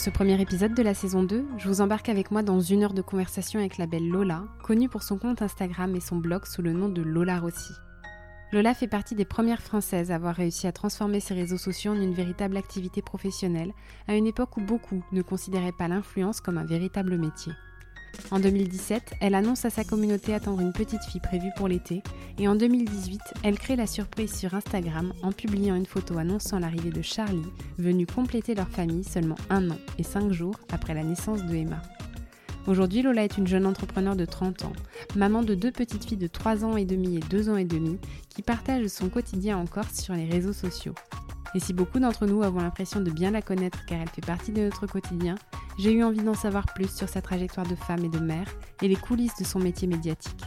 Pour ce premier épisode de la saison 2, je vous embarque avec moi dans une heure de conversation avec la belle Lola, connue pour son compte Instagram et son blog sous le nom de Lola Rossi. Lola fait partie des premières Françaises à avoir réussi à transformer ses réseaux sociaux en une véritable activité professionnelle, à une époque où beaucoup ne considéraient pas l'influence comme un véritable métier. En 2017, elle annonce à sa communauté attendre une petite fille prévue pour l'été, et en 2018, elle crée la surprise sur Instagram en publiant une photo annonçant l'arrivée de Charlie, venu compléter leur famille seulement un an et cinq jours après la naissance de Emma. Aujourd'hui, Lola est une jeune entrepreneur de 30 ans, maman de deux petites filles de 3 ans et demi et 2 ans et demi, qui partage son quotidien en Corse sur les réseaux sociaux. Et si beaucoup d'entre nous avons l'impression de bien la connaître car elle fait partie de notre quotidien, j'ai eu envie d'en savoir plus sur sa trajectoire de femme et de mère et les coulisses de son métier médiatique.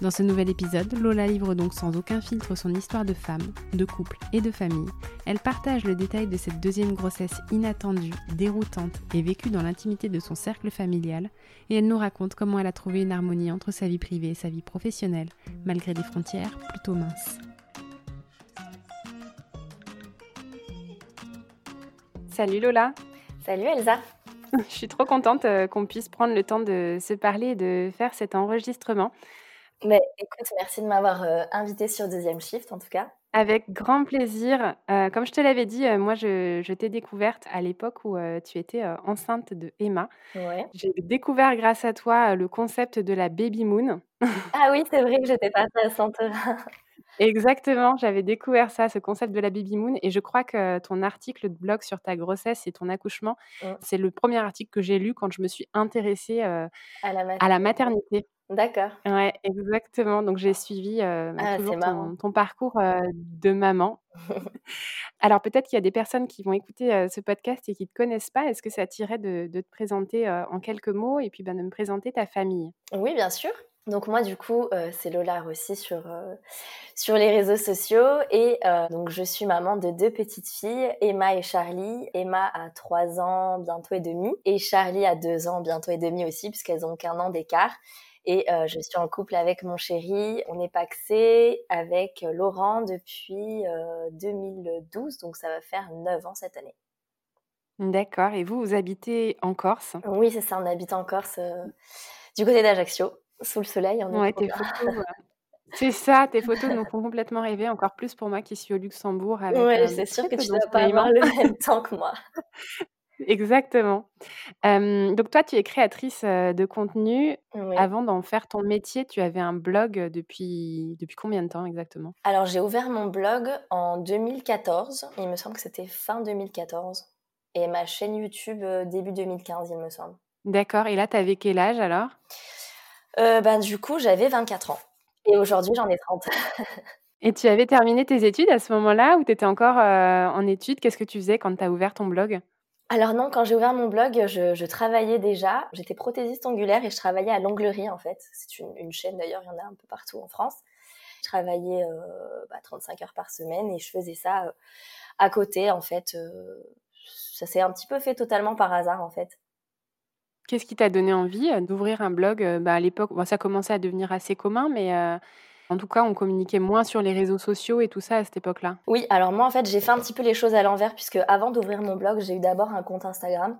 Dans ce nouvel épisode, Lola livre donc sans aucun filtre son histoire de femme, de couple et de famille. Elle partage le détail de cette deuxième grossesse inattendue, déroutante et vécue dans l'intimité de son cercle familial, et elle nous raconte comment elle a trouvé une harmonie entre sa vie privée et sa vie professionnelle, malgré des frontières plutôt minces. Salut Lola. Salut Elsa. Je suis trop contente euh, qu'on puisse prendre le temps de se parler et de faire cet enregistrement. Mais écoute, merci de m'avoir euh, invité sur Deuxième Shift en tout cas. Avec grand plaisir. Euh, comme je te l'avais dit, moi je, t'ai découverte à l'époque où tu étais enceinte de Emma. Ouais. J'ai découvert grâce à toi le concept de la baby moon. ah oui, c'est vrai que j'étais partie à Santorin. Exactement, j'avais découvert ça, ce concept de la baby moon, et je crois que ton article de blog sur ta grossesse et ton accouchement, mmh. c'est le premier article que j'ai lu quand je me suis intéressée à, la maternité. D'accord. Ouais, exactement. Donc j'ai suivi bah, ah, toujours ton, parcours de maman. Alors peut-être qu'il y a des personnes qui vont écouter ce podcast et qui ne te connaissent pas. Est-ce que ça t'irait de, te présenter en quelques mots et puis bah, de me présenter ta famille? Oui, bien sûr. Donc moi du coup euh, c'est Lola aussi sur euh, sur les réseaux sociaux et euh, donc je suis maman de deux petites filles Emma et Charlie. Emma a trois ans bientôt et demi et Charlie a deux ans bientôt et demi aussi puisqu'elles ont qu'un an d'écart. Et je suis en couple avec mon chéri. On est paxé avec Laurent depuis 2012 donc ça va faire neuf ans cette année. D'accord. Et vous vous habitez en Corse? Oui c'est ça on habite en Corse du côté d'Ajaccio sous le soleil. On ouais, tes photos, c'est ça, tes photos nous font complètement rêver, encore plus pour moi qui suis au Luxembourg. Oui, ouais, c'est sûr que tu ne dois pas avoir le même temps que moi. Exactement. donc toi, tu es créatrice de contenu. Avant d'en faire ton métier, tu avais un blog depuis, depuis combien de temps exactement? Alors j'ai ouvert mon blog en 2014. Il me semble que c'était fin 2014. Et ma chaîne YouTube début 2015, il me semble. D'accord. Et là, tu avais quel âge alors? Euh, ben, Du coup, j'avais 24 ans. Et aujourd'hui, j'en ai 30. Et tu avais terminé tes études à ce moment-là ou tu étais encore euh, en études? Qu'est-ce que tu faisais quand tu as ouvert ton blog? Alors non, quand j'ai ouvert mon blog, je, travaillais déjà. J'étais prothésiste angulaire et je travaillais à l'Anglerie en fait. C'est une, chaîne d'ailleurs, il y en a un peu partout en France. Je travaillais euh, bah, 35 heures par semaine et je faisais ça euh, à côté en fait. ça s'est un petit peu fait totalement par hasard en fait. Qu'est-ce qui t'a donné envie d'ouvrir un blog bah, À l'époque, ça commençait à devenir assez commun, mais en tout cas, on communiquait moins sur les réseaux sociaux et tout ça à cette époque-là? Oui, alors moi, en fait, j'ai fait un petit peu les choses à l'envers, puisque avant d'ouvrir mon blog, j'ai eu d'abord un compte Instagram.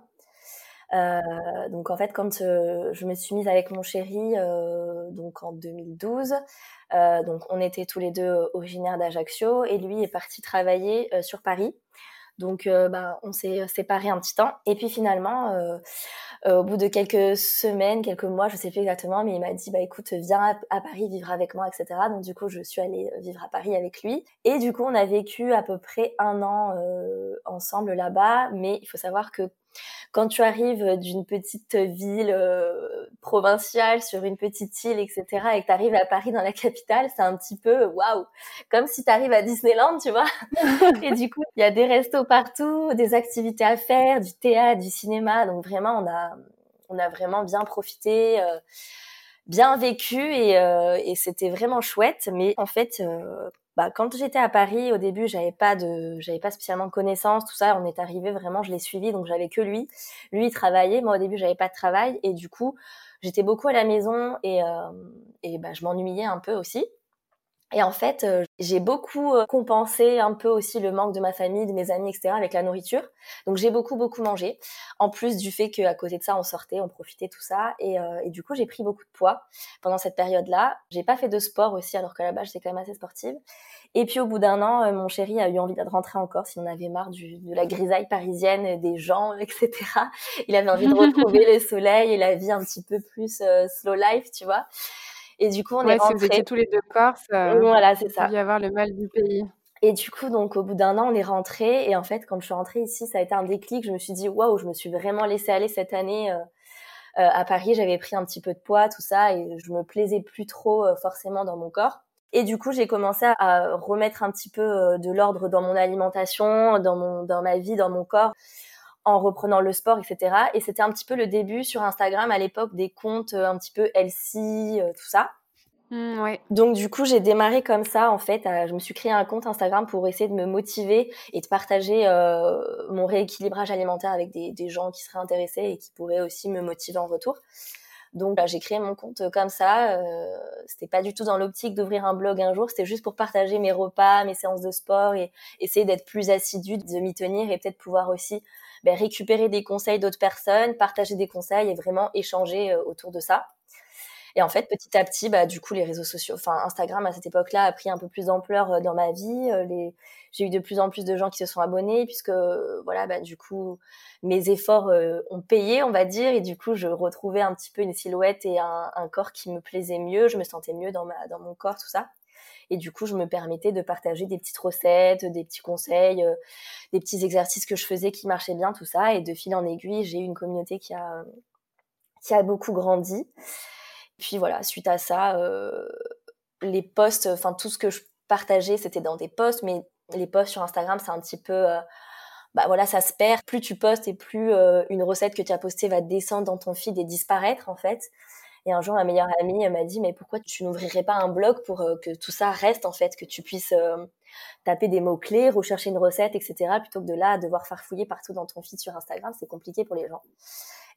donc en fait, quand je me suis mise avec mon chéri, donc en 2012, donc on était tous les deux originaires d'Ajaccio et lui est parti travailler sur Paris. Donc, bah, on s'est séparés un petit temps. Et puis finalement, au bout de quelques semaines, quelques mois, je sais plus exactement, mais il m'a dit, bah écoute, viens à, Paris vivre avec moi, etc. Donc du coup, je suis allée vivre à Paris avec lui. Et du coup, on a vécu à peu près un an ensemble là-bas. Mais il faut savoir que quand tu arrives d'une petite ville euh, provinciale sur une petite île, etc., et que tu arrives à Paris dans la capitale, c'est un petit peu waouh, comme si tu arrives à Disneyland, tu vois? et du coup, il y a des restos partout, des activités à faire, du théâtre, du cinéma. Donc vraiment, on a, on a vraiment bien profité. Euh, bien vécu et, euh, et c'était vraiment chouette mais en fait bah, quand j'étais à Paris, au début, j'avais pas de, j'avais pas spécialement de connaissances, tout ça. On est arrivé vraiment, je l'ai suivi, donc j'avais que lui. Lui, il travaillait. Moi, au début, j'avais pas de travail, et du coup, j'étais beaucoup à la maison et, euh, et bah, je m'ennuyais un peu aussi. Et en fait, euh, j'ai beaucoup euh, compensé un peu aussi le manque de ma famille, de mes amis, etc. avec la nourriture. Donc j'ai beaucoup beaucoup mangé. En plus du fait qu'à côté de ça, on sortait, on profitait tout ça. Et, euh, du coup, j'ai pris beaucoup de poids pendant cette période-là. J'ai pas fait de sport aussi, alors qu'à la base, j'étais quand même assez sportive. Et puis au bout d'un an, mon chéri a eu envie de rentrer encore, si on avait marre de la grisaille parisienne, des gens, etc. Il avait envie de retrouver le soleil et la vie un petit peu plus slow life, tu vois. Et du coup, on est rentrés. Si vous étiez tous les deux Corses, euh, voilà, c'est ça. y avoir le mal du pays. Et du coup, donc au bout d'un an, on est rentré. Et en fait, quand je suis rentrée ici, ça a été un déclic. Je me suis dit, waouh, je me suis vraiment laissée aller cette année. Euh, euh, à Paris, j'avais pris un petit peu de poids, tout ça, et je me plaisais plus trop forcément dans mon corps. Et du coup, j'ai commencé à remettre un petit peu de l'ordre dans mon alimentation, dans mon, dans ma vie, dans mon corps en reprenant le sport, etc. Et c'était un petit peu le début sur Instagram à l'époque des comptes euh, un petit peu healthy, euh, tout ça. Mmh, ouais. Donc du coup, j'ai démarré comme ça en fait. je me suis créé un compte Instagram pour essayer de me motiver et de partager euh, mon rééquilibrage alimentaire avec des, des, gens qui seraient intéressés et qui pourraient aussi me motiver en retour. Donc j'ai créé mon compte comme ça. Euh, c'était pas du tout dans l'optique d'ouvrir un blog un jour. C'était juste pour partager mes repas, mes séances de sport et essayer d'être plus assidu, de m'y tenir et peut-être pouvoir aussi ben, récupérer des conseils d'autres personnes, partager des conseils et vraiment échanger euh, autour de ça. Et en fait, petit à petit, bah, du coup, les réseaux sociaux, enfin Instagram à cette époque-là a pris un peu plus d'ampleur euh, dans ma vie. Euh, les... J'ai eu de plus en plus de gens qui se sont abonnés puisque, voilà, bah, du coup, mes efforts ont payé, on va dire, et du coup, je retrouvais un petit peu une silhouette et un, un, corps qui me plaisait mieux. Je me sentais mieux dans ma, dans mon corps, tout ça. Et du coup, je me permettais de partager des petites recettes, des petits conseils, euh, des petits exercices que je faisais qui marchaient bien, tout ça. Et de fil en aiguille, j'ai eu une communauté qui a, qui a beaucoup grandi. Puis voilà, suite à ça, euh, les posts, enfin tout ce que je partageais, c'était dans des posts, mais les posts sur Instagram, c'est un petit peu... Euh, bah voilà, ça se perd. Plus tu postes et plus une recette que tu as postée va descendre dans ton feed et disparaître en fait. Et un jour, ma meilleure amie m'a dit, mais pourquoi tu n'ouvrirais pas un blog pour euh, que tout ça reste, en fait, que tu puisses euh, taper des mots-clés, rechercher une recette, etc., plutôt que de là, devoir farfouiller partout dans ton feed sur Instagram, c'est compliqué pour les gens.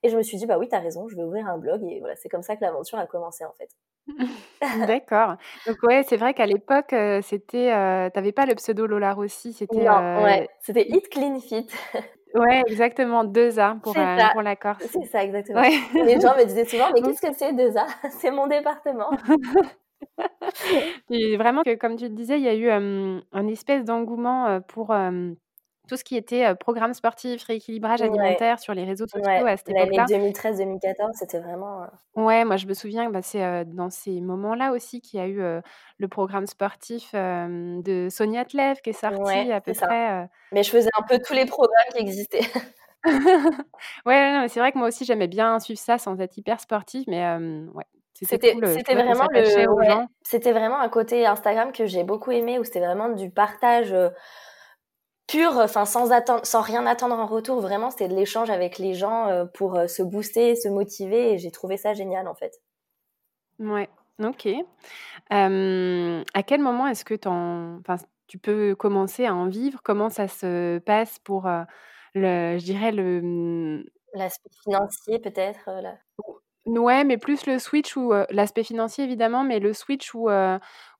Et je me suis dit, bah oui, t'as raison, je vais ouvrir un blog. Et voilà, c'est comme ça que l'aventure a commencé, en fait. D'accord. Donc ouais, c'est vrai qu'à l'époque, euh, c'était, euh, t'avais pas le pseudo Lola Rossi, c'était, non, ouais, c'était Eat Clean Fit. Ouais, exactement, 2A pour, euh, pour la Corse. C'est ça, exactement. Les gens me disaient souvent, mais qu'est-ce que c'est 2A C'est mon département. Et vraiment, que, comme tu le disais, il y a eu un espèce d'engouement pour tout ce qui était programme sportif, rééquilibrage alimentaire sur les réseaux sociaux à cette époque-là. L'année 2013-2014, c'était vraiment. Ouais, moi je me souviens, bah, c'est dans ces moments-là aussi qu'il y a eu le programme sportif de Sonia Tlev qui est sorti à peu près. Mais je faisais un peu tous les programmes qui existaient. ouais, c'est vrai que moi aussi j'aimais bien suivre ça sans être hyper sportif, mais ouais. C'était cool, vraiment le, c'était vraiment un côté Instagram que j'ai beaucoup aimé où c'était vraiment du partage pur, enfin sans attendre, sans rien attendre en retour. Vraiment, c'était de l'échange avec les gens euh, pour euh, se booster, se motiver. Et j'ai trouvé ça génial en fait. Ouais, ok. à quel moment est-ce que enfin, tu peux commencer à en vivre? Comment ça se passe pour euh, le, je dirais le mmh l'aspect financier peut-être là. Ouais, mais plus le switch où l'aspect financier évidemment, mais le switch où,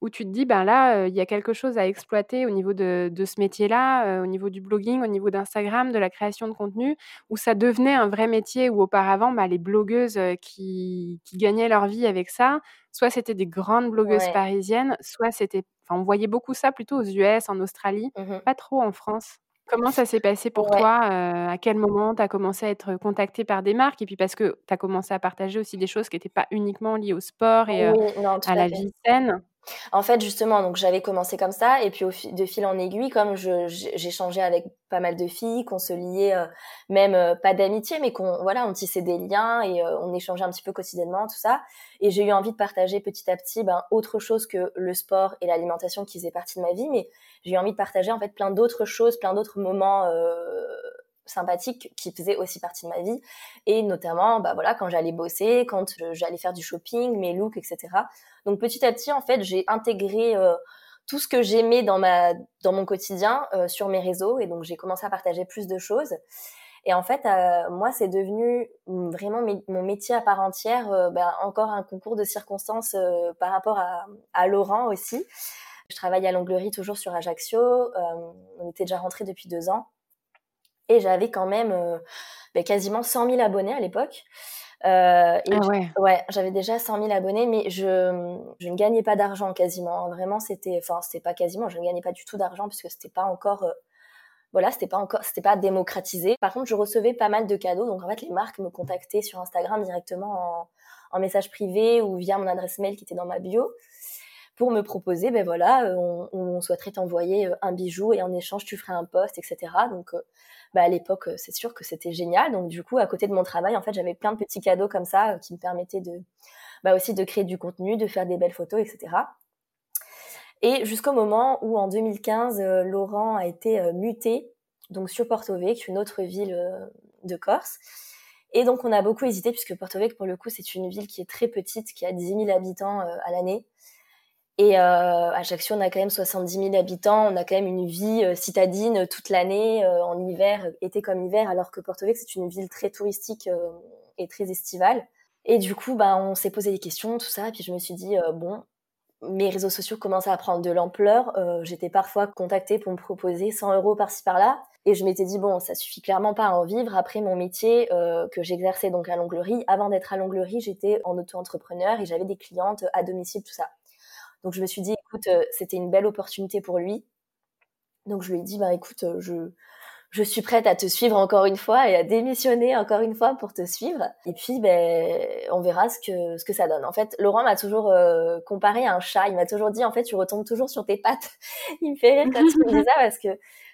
où tu te dis: «Ben là, il y a quelque chose à exploiter au niveau de de ce métier-là, au niveau du blogging, au niveau d'Instagram, de la création de contenu», où ça devenait un vrai métier où auparavant, bah, les blogueuses, qui qui gagnaient leur vie avec ça, soit c'était des grandes blogueuses parisiennes, soit c'était enfin on voyait beaucoup ça plutôt aux US, en Australie, mmh pas trop en France. Comment ça s'est passé pour toi À quel moment tu as commencé à être contactée par des marques? Et puis parce que tu as commencé à partager aussi des choses qui n'étaient pas uniquement liées au sport et à la vie saine? En fait, justement, donc j'avais commencé comme ça, et puis au de fil en aiguille, comme changé avec pas mal de filles, qu'on se liait, euh, même euh, pas d'amitié, mais qu'on voilà, on tissait des liens et euh, on échangeait un petit peu quotidiennement, tout ça. Et j'ai eu envie de partager petit à petit, ben, autre chose que le sport et l'alimentation qui faisaient partie de ma vie, mais j'ai envie de partager en fait plein d'autres choses, plein d'autres moments sympathiques qui faisaient aussi partie de ma vie. Et notamment bah voilà quand j'allais bosser quand j'allais faire du shopping mes looks etc donc petit à petit en fait j'ai intégré euh, tout ce que j'aimais dans ma dans mon quotidien euh, sur mes réseaux. Et donc j'ai commencé à partager plus de choses. Et en fait euh, moi c'est devenu vraiment mon métier à part entière bah, encore un concours de circonstances par rapport à, à Laurent aussi je travaille à l'onglerie toujours sur Ajaccio on était déjà rentré depuis deux ans et j'avais quand même euh, ben, quasiment 100 000 abonnés à l'époque. Euh, ah ouais. ouais, j'avais déjà 100 000 abonnés, mais je, je ne gagnais pas d'argent quasiment. Hein. Vraiment, c'était, enfin, c'était pas quasiment, je ne gagnais pas du tout d'argent puisque c'était pas encore, euh, voilà, c'était pas encore, c'était pas démocratisé. Par contre, je recevais pas mal de cadeaux, donc en fait, les marques me contactaient sur Instagram directement en, en message privé ou via mon adresse mail qui était dans ma bio pour me proposer, ben voilà, euh, on, on souhaiterait t'envoyer euh, un bijou et en échange tu ferais un poste, etc. Donc, euh, bah, à l'époque, c'est sûr que c'était génial. Donc, du coup, à côté de mon travail, en fait, j'avais plein de petits cadeaux comme ça qui me permettaient de, bah, aussi de créer du contenu, de faire des belles photos, etc. Et jusqu'au moment où, en 2015, Laurent a été muté, donc sur Porto Vecchio, une autre ville de Corse. Et donc, on a beaucoup hésité puisque Porto Vecchio, pour le coup, c'est une ville qui est très petite, qui a 10 000 habitants à l'année. Et euh, Ajaccio, on a quand même 70 000 habitants, on a quand même une vie euh, citadine toute l'année, euh, en hiver, été comme hiver, alors que Porto Vecchio, c'est une ville très touristique euh, et très estivale. Et du coup, bah, on s'est posé des questions, tout ça, puis je me suis dit, bon, mes réseaux sociaux commençaient à prendre de l'ampleur. J'étais parfois contactée pour me proposer 100 euros par-ci par-là. Et je m'étais dit, bon, ça suffit clairement pas à en vivre. Après mon métier que j'exerçais donc à l'onglerie, avant d'être à l'onglerie, j'étais en auto-entrepreneur et j'avais des clientes à domicile, tout ça. Donc je me suis dit, écoute, euh, c'était une belle opportunité pour lui. Donc je lui ai dit, bah écoute, euh, je, je suis prête à te suivre encore une fois et à démissionner encore une fois pour te suivre. Et puis, ben, on verra ce que, ce que ça donne. En fait, Laurent m'a toujours euh, comparé à un chat. Il m'a toujours dit, en fait, tu retombes toujours sur tes pattes. il me fait rire quand tu me dis ça parce que,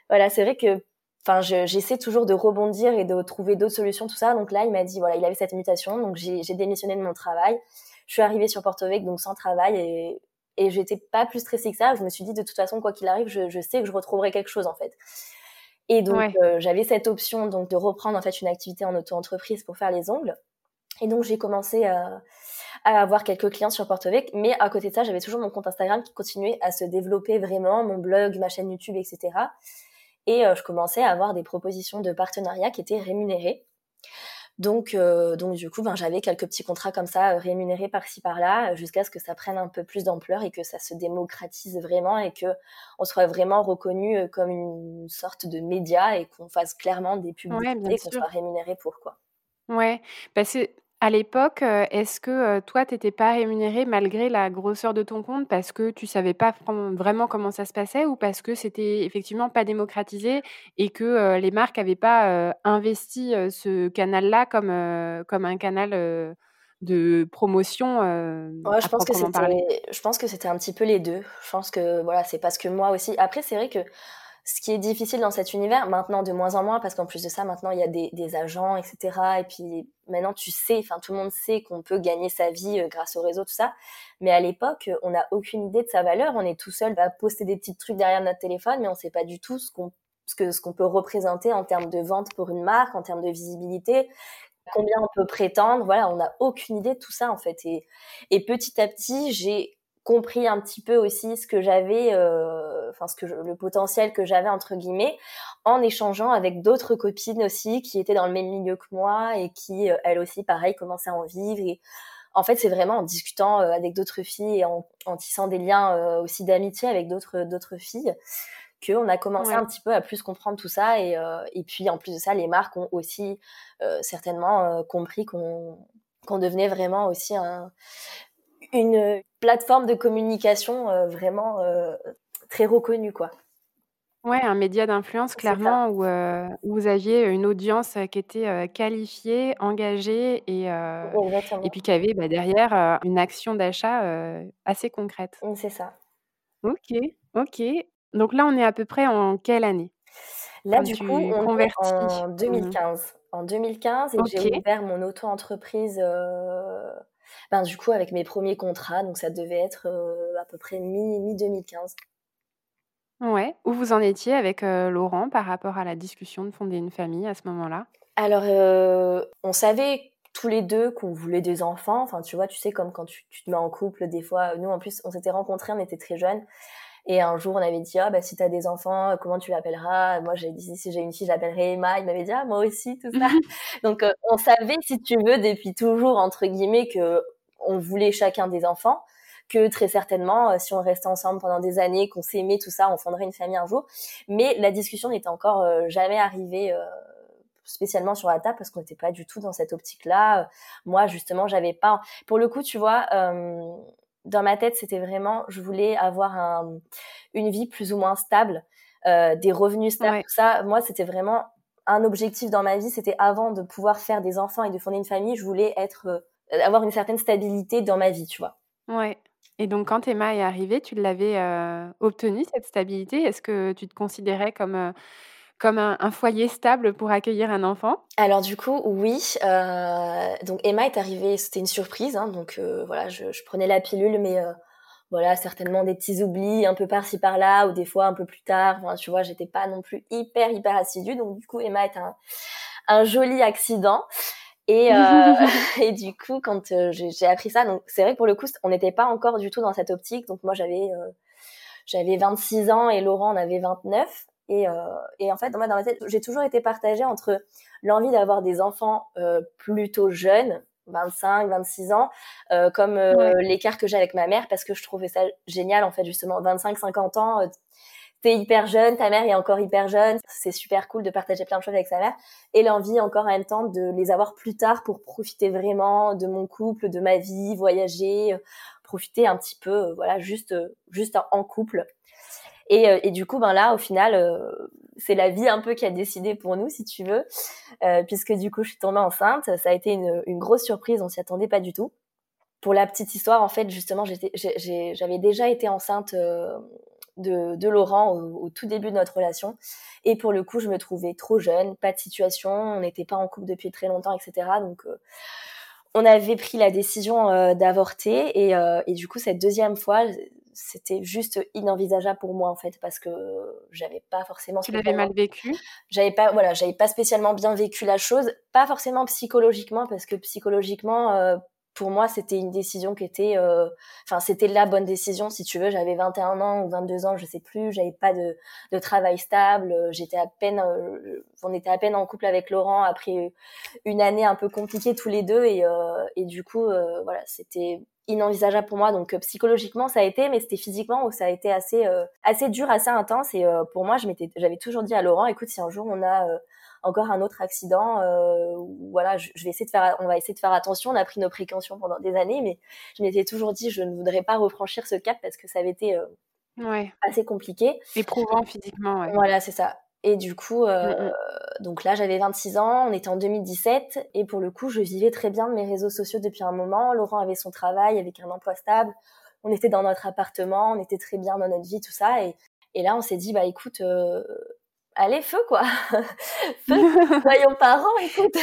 voilà, c'est vrai que, enfin, j'essaie toujours de rebondir et de trouver d'autres solutions, tout ça. Donc là, il m'a dit, voilà, il avait cette mutation. Donc j'ai démissionné de mon travail. Je suis arrivée sur Porto Vecchio, donc sans travail et et j'étais pas plus stressée que ça. Je me suis dit, de toute façon, quoi qu'il arrive, je, je, sais que je retrouverai quelque chose, en fait. Et donc, euh, j'avais cette option donc de reprendre en fait une activité en auto-entreprise pour faire les ongles. Et donc, j'ai commencé à, à, avoir quelques clients sur Portovec. Mais à côté de ça, j'avais toujours mon compte Instagram qui continuait à se développer vraiment, mon blog, ma chaîne YouTube, etc. Et euh, je commençais à avoir des propositions de partenariat qui étaient rémunérées. Donc, euh, donc du coup, ben, j'avais quelques petits contrats comme ça euh, rémunérés par-ci par-là, euh, jusqu'à ce que ça prenne un peu plus d'ampleur et que ça se démocratise vraiment et que on soit vraiment reconnu comme une sorte de média et qu'on fasse clairement des publicités, qu'on soit rémunéré pour quoi. Ouais, parce que à l'époque, est-ce que, toi, tu étais pas rémunéré malgré la grosseur de ton compte parce que tu savais pas vraiment comment ça se passait ou parce que c'était effectivement pas démocratisé et que, les marques avaient pas, investi, ce canal-là comme, comme un canal, de promotion, Ouais, je pense que je pense que c'était un petit peu les deux. Je pense que, voilà, c'est parce que moi aussi après c'est vrai que ce qui est difficile dans cet univers, maintenant de moins en moins, parce qu'en plus de ça, maintenant il y a des, des, agents, etc. Et puis maintenant tu sais, enfin tout le monde sait qu'on peut gagner sa vie euh, grâce au réseau, tout ça. Mais à l'époque, on n'a aucune idée de sa valeur. On est tout seul à poster des petits trucs derrière notre téléphone, mais on sait pas du tout ce qu'on ce que ce qu'on peut représenter en termes de vente pour une marque, en termes de visibilité, combien on peut prétendre. Voilà, on n'a aucune idée de tout ça en fait. Et, et petit à petit, j'ai compris un petit peu aussi ce que j'avais, euh, enfin ce que le potentiel que j'avais entre guillemets, en échangeant avec d'autres copines aussi qui étaient dans le même milieu que moi et qui euh, elles aussi pareil commençaient à en vivre. Et en fait c'est vraiment en discutant euh, avec d'autres filles et en, en, tissant des liens aussi d'amitié avec d'autres d'autres filles qu'on a commencé un petit peu à plus comprendre tout ça et, et puis en plus de ça les marques ont aussi certainement compris qu'on qu'on devenait vraiment aussi un, une plateforme de communication euh, vraiment euh, très reconnue, quoi. Ouais, un média d'influence clairement où, heu, où vous aviez une audience, qui était, qualifiée, engagée et et puis qui avait, bah, derrière, une action d'achat, assez concrète. Mmh, c'est ça. OK, OK. Donc là, on est à peu près en quelle année? Là, Quand du coup, on est convertis en ton 2015. En 2015 et j'ai OK. ouvert mon auto-entreprise, ben, du coup, avec mes premiers contrats, donc ça devait être, heu, à peu près mi mi-2015. Ouais. Où vous en étiez avec, heu, Laurent par rapport à la discussion de fonder une famille à ce moment-là? Alors, heu, on savait tous les 2 qu'on voulait des enfants. Enfin, tu vois, tu sais, comme quand tu tu te mets en couple, des fois, nous, en plus, on s'était rencontrés, on était très jeunes et un jour, on avait dit: «Ah bah, si tu as des enfants, comment tu l'appelleras?» moi, j'avais dit: «Si j'ai une fille, je l'appellerai Emma». Il m'avait dit: «Ah, moi aussi», tout ça. Donc, heu, on savait, si tu veux, depuis toujours, entre guillemets, qu'on voulait chacun des enfants, que très certainement, heu, si on restait ensemble pendant des années, qu'on s'aimait, tout ça, on fondrait une famille un jour. Mais la discussion n'était encore, jamais arrivée, heu, spécialement sur la table parce qu'on n'était pas du tout dans cette optique-là. Moi, justement, j'avais pas pour le coup, tu vois, dans ma tête, c'était vraiment je voulais avoir un une vie plus ou moins stable, heu, des revenus stables, Ouais. tout ça. Moi, c'était vraiment un objectif dans ma vie. C'était avant de pouvoir faire des enfants et de fonder une famille, je voulais être, heu, avoir une certaine stabilité dans ma vie, tu vois? Ouais et donc quand Emma est arrivée, tu l'avais, heu, obtenue cette stabilité? Est-ce que tu te considérais comme, comme un un foyer stable pour accueillir un enfant? Alors du coup, oui, heu, donc Emma est arrivée, c'était une surprise, hein, donc heu, voilà, je je prenais la pilule, mais heu, voilà, certainement des petits oublis un peu par-ci par-là ou des fois un peu plus tard. Enfin, tu vois, j'étais pas non plus hyper, hyper assidue, donc du coup, Emma est un un joli accident et et du coup, quand, j'ai appris ça, donc c'est vrai que pour le coup, on n'était pas encore du tout dans cette optique. Donc moi, j'avais, j'avais 26 ans et Laurent en avait 29 et heu et en fait, moi, dans ma tête, j'ai toujours été partagée entre l'envie d'avoir des enfants, heu, plutôt jeunes, 25-26 ans, heu, comme, Ouais. l'écart que j'ai avec ma mère parce que je trouvais ça génial, en fait, justement, 25-50 ans, heu, tu es hyper jeune, ta mère est encore hyper jeune, c'est super cool de partager plein de choses avec sa mère. Et l'envie encore en même temps de les avoir plus tard pour profiter vraiment de mon couple, de ma vie, voyager, profiter un petit peu, voilà, juste, juste en couple et heu et du coup, ben, là, au final, heu, c'est la vie un peu qui a décidé pour nous, si tu veux, heu, puisque du coup, je suis tombée enceinte. Ça a été une, une grosse surprise, on s'y attendait pas du tout. Pour la petite histoire, en fait, justement, j'avais déjà été enceinte, de de Laurent au au tout début de notre relation et pour le coup, je me trouvais trop jeune, pas de situation, on n'était pas en couple depuis très longtemps et cetera donc heu, on avait pris la décision, heu, d'avorter et heu et du coup, cette 2e fois, c'était juste inenvisageable pour moi, en fait, parce que j'avais pas forcément Tu l'avais mal vécu? j'avais pas voilà, j'avais pas spécialement bien vécu la chose, pas forcément psychologiquement parce que psychologiquement, heu, pour moi, c'était une décision qui était, heu, enfin, c'était la bonne décision, si tu veux. J'avais 21 ans ou 22 ans, je sais plus, j'avais pas de de travail stable, heu, j'étais à peine, on était à peine en couple avec Laurent après une année un peu compliquée tous les 2 et et du coup, voilà, c'était inenvisageable pour moi donc heu, psychologiquement, ça a été, mais c'était physiquement où ça a été assez, heu, assez dur, assez intense et heu, pour moi, je m'étais j'avais toujours dit à Laurent: «Écoute, si un jour on a, heu, encore un autre accident, heu, voilà, je je vais essayer de faire on va essayer de faire attention». On a pris nos précautions pendant des années, mais je m'étais toujours dit: «Je ne voudrais pas refranchir ce cap» parce que ça avait été, heu, Ouais. assez compliqué. Éprouvant physiquement, ouais. Voilà, c'est ça et du coup, heu, Mmh mh. donc là, j'avais 26 ans, on était en 2017 et pour le coup, je vivais très bien de mes réseaux sociaux depuis un moment. Laurent avait son travail avec un emploi stable. On était dans notre appartement, on était très bien dans notre vie, tout ça et et là, on s'est dit: «Bah, écoute, heu, allez, feu, quoi! Feu, soyons parents, écoute,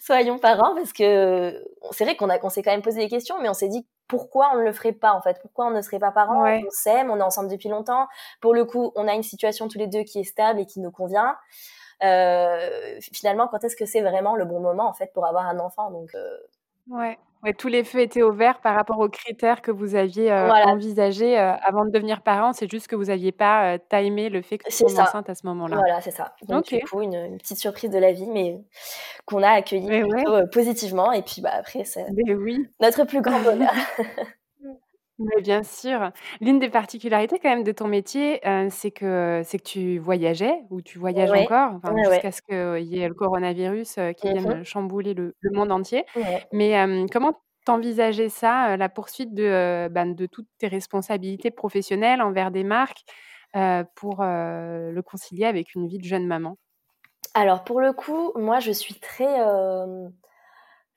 soyons parents» parce que c'est vrai qu'on a qu'on s'est quand même posé des questions, mais on s'est dit: «Pourquoi on ne le ferait pas, en fait? Pourquoi on ne serait pas parents? Ouais. On s'aime, on est ensemble depuis longtemps. Pour le coup, on a une situation tous les 2 qui est stable et qui nous convient. Heu, finalement, quand est-ce que c'est vraiment le bon moment, en fait, pour avoir un enfant?» donc heu Ouais, ouais, tous les feux étaient au vert par rapport aux critères que vous aviez, Voilà. envisagés, avant de devenir parents. C'est juste que vous aviez pas, timé le fait que tombes ça. enceinte à ce moment-là. Voilà, c'est ça. Donc du coup, une une petite surprise de la vie, mais qu'on a accueillie ouais. positivement et puis, bah, après, c'est oui. notre plus grand bonheur. Mais bien sûr. L'une des particularités quand même de ton métier, heu, c'est que c'est que tu voyageais ou tu voyages Ouais. encore, enfin, Ouais, ouais. jusqu'à ce qu'il y ait le coronavirus, heu, qui Mmh mh. vienne chambouler le le monde entier. Ouais. Mais hem, comment tu envisageais ça, heu, la poursuite de, heu, ben, de toutes tes responsabilités professionnelles envers des marques? pour le concilier avec une vie de jeune maman? Alors pour le coup, moi je suis très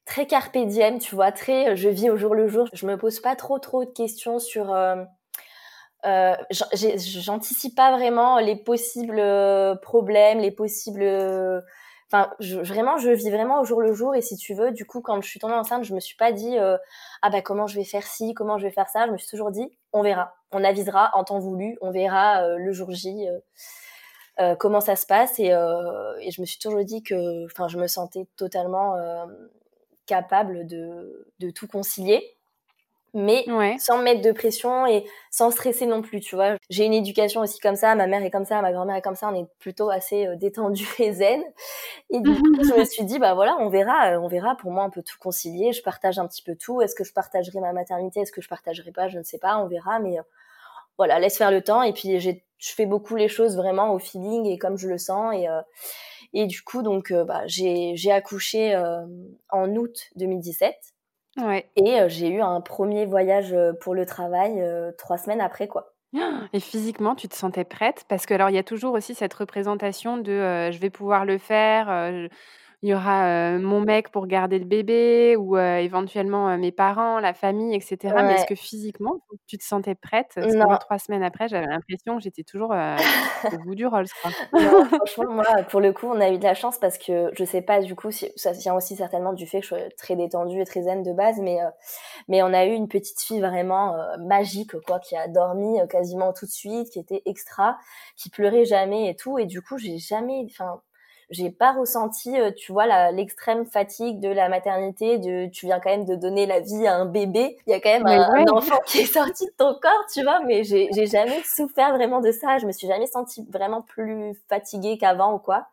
très carpe tu vois, très je vis au jour le jour. Je me pose pas trop trop de questions sur euh, j'anticipe pas vraiment les possibles euh, problèmes, les possibles. Euh, enfin, vraiment, je vis vraiment au jour le jour. Et si tu veux, du coup, quand je suis tombée enceinte, je me suis pas dit ah bah comment je vais faire ci, comment je vais faire ça. Je me suis toujours dit on verra, on avisera en temps voulu, on verra le jour J. comment ça se passe et, et, je me suis toujours dit que enfin je me sentais totalement capable de, de tout concilier mais sans mettre de pression et sans stresser non plus, tu vois. J'ai une éducation aussi comme ça, ma mère est comme ça, ma grand-mère est comme ça, on est plutôt assez euh, détendu et zen. Et du coup, je me suis dit, bah voilà, on verra, euh, on verra. Pour moi, on peut tout concilier. Je partage un petit peu tout. Est-ce que je partagerai ma maternité Est-ce que je partagerai pas Je ne sais pas, on verra. Mais euh, voilà, laisse faire le temps. Et puis, je fais beaucoup les choses vraiment au feeling et comme je le sens. Et, et du coup, donc, bah, j'ai accouché en août 2017. Et j'ai eu un premier voyage pour le travail trois semaines après, quoi. Et physiquement, tu te sentais prête? Parce que alors, il y a toujours aussi cette représentation de je vais pouvoir le faire il y aura mon mec pour garder le bébé ou éventuellement mes parents, la famille, etc. Mais est-ce que physiquement, tu te sentais prête Parce que trois semaines après, j'avais l'impression que j'étais toujours au bout du Rolls. franchement, moi, pour le coup, on a eu de la chance parce que je sais pas du coup, si, ça vient aussi certainement du fait que je suis très détendue et très zen de base, mais mais on a eu une petite fille vraiment magique, quoi, qui a dormi quasiment tout de suite, qui était extra, qui pleurait jamais et tout, et du coup, j'ai jamais, enfin j'ai pas ressenti, euh, tu vois, l'extrême fatigue de la maternité, de tu viens quand même de donner la vie à un bébé, il y a quand même un, enfant qui est sorti de ton corps, tu vois, mais j'ai jamais souffert vraiment de ça, je me suis jamais sentie vraiment plus fatiguée qu'avant ou quoi.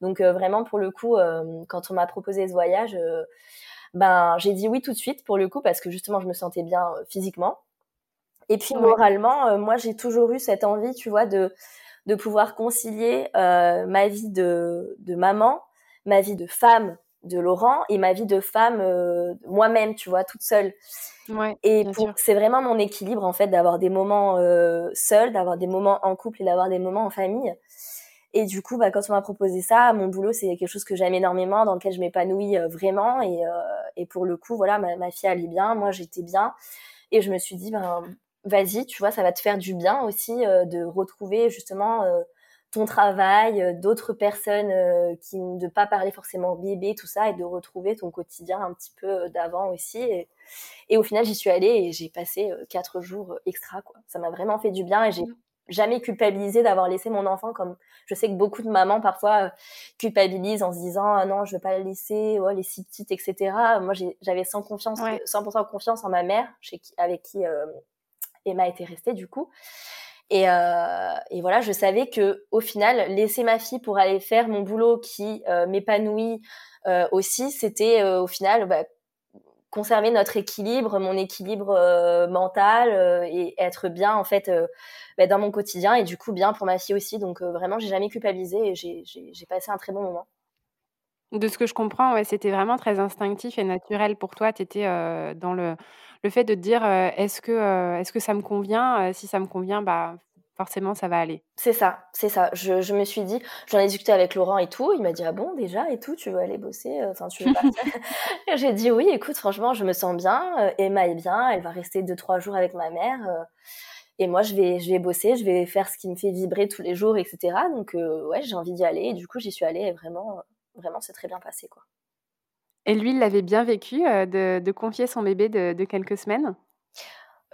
Donc euh, vraiment pour le coup, euh, quand on m'a proposé ce voyage, ben j'ai dit oui tout de suite pour le coup parce que justement je me sentais bien physiquement. Et puis moralement, moi j'ai toujours eu cette envie, tu vois, de de pouvoir concilier euh, ma vie de, de, maman, ma vie de femme de Laurent et ma vie de femme euh, moi-même, tu vois, toute seule. Ouais, et c'est vraiment mon équilibre en fait d'avoir des moments euh, seuls, d'avoir des moments en couple et d'avoir des moments en famille. Et du coup, bah, quand on m'a proposé ça, mon boulot c'est quelque chose que j'aime énormément, dans lequel je m'épanouis euh, vraiment. Et, euh, et, pour le coup, voilà, ma, ma fille allait bien, moi j'étais bien. Et je me suis dit, ben vas-y, tu vois, ça va te faire du bien aussi euh, de retrouver justement euh, ton travail, euh, d'autres personnes qui ne pas parler forcément bébé, tout ça, et de retrouver ton quotidien un petit peu d'avant aussi. Et, au final, j'y suis allée et j'ai passé quatre jours extra, quoi. Ça m'a vraiment fait du bien et j'ai mmh. jamais culpabilisé d'avoir laissé mon enfant comme je sais que beaucoup de mamans parfois culpabilisent en se disant ah non je veux pas la laisser oh, elle est si petite etc moi j'avais 100 confiance 100% confiance en ma mère chez qui, avec qui Emma était restée du coup. Et, euh, et, voilà, je savais que au final, laisser ma fille pour aller faire mon boulot qui euh, m'épanouit euh, aussi, c'était au final bah, conserver notre équilibre, mon équilibre mental et être bien en fait bah, dans mon quotidien et du coup bien pour ma fille aussi. Donc vraiment, j'ai jamais culpabilisé et j'ai passé un très bon moment. De ce que je comprends, c'était vraiment très instinctif et naturel pour toi. Tu étais dans le le fait de te dire est-ce que, est-ce que ça me convient Si ça me convient, bah, forcément, ça va aller. C'est ça, c'est ça. Je, je, me suis dit, j'en ai discuté avec Laurent et tout. Il m'a dit ah bon déjà et tout, tu veux aller bosser Enfin, tu veux partir? J'ai dit oui. Écoute, franchement, je me sens bien. Emma est bien. Elle va rester deux trois jours avec ma mère. et moi, je vais, je vais bosser. Je vais faire ce qui me fait vibrer tous les jours, etc. Donc ouais, j'ai envie d'y aller. Et du coup, j'y suis allée. Et vraiment, vraiment, c'est très bien passé, quoi. Et lui, il l'avait bien vécu de, confier son bébé de, quelques semaines?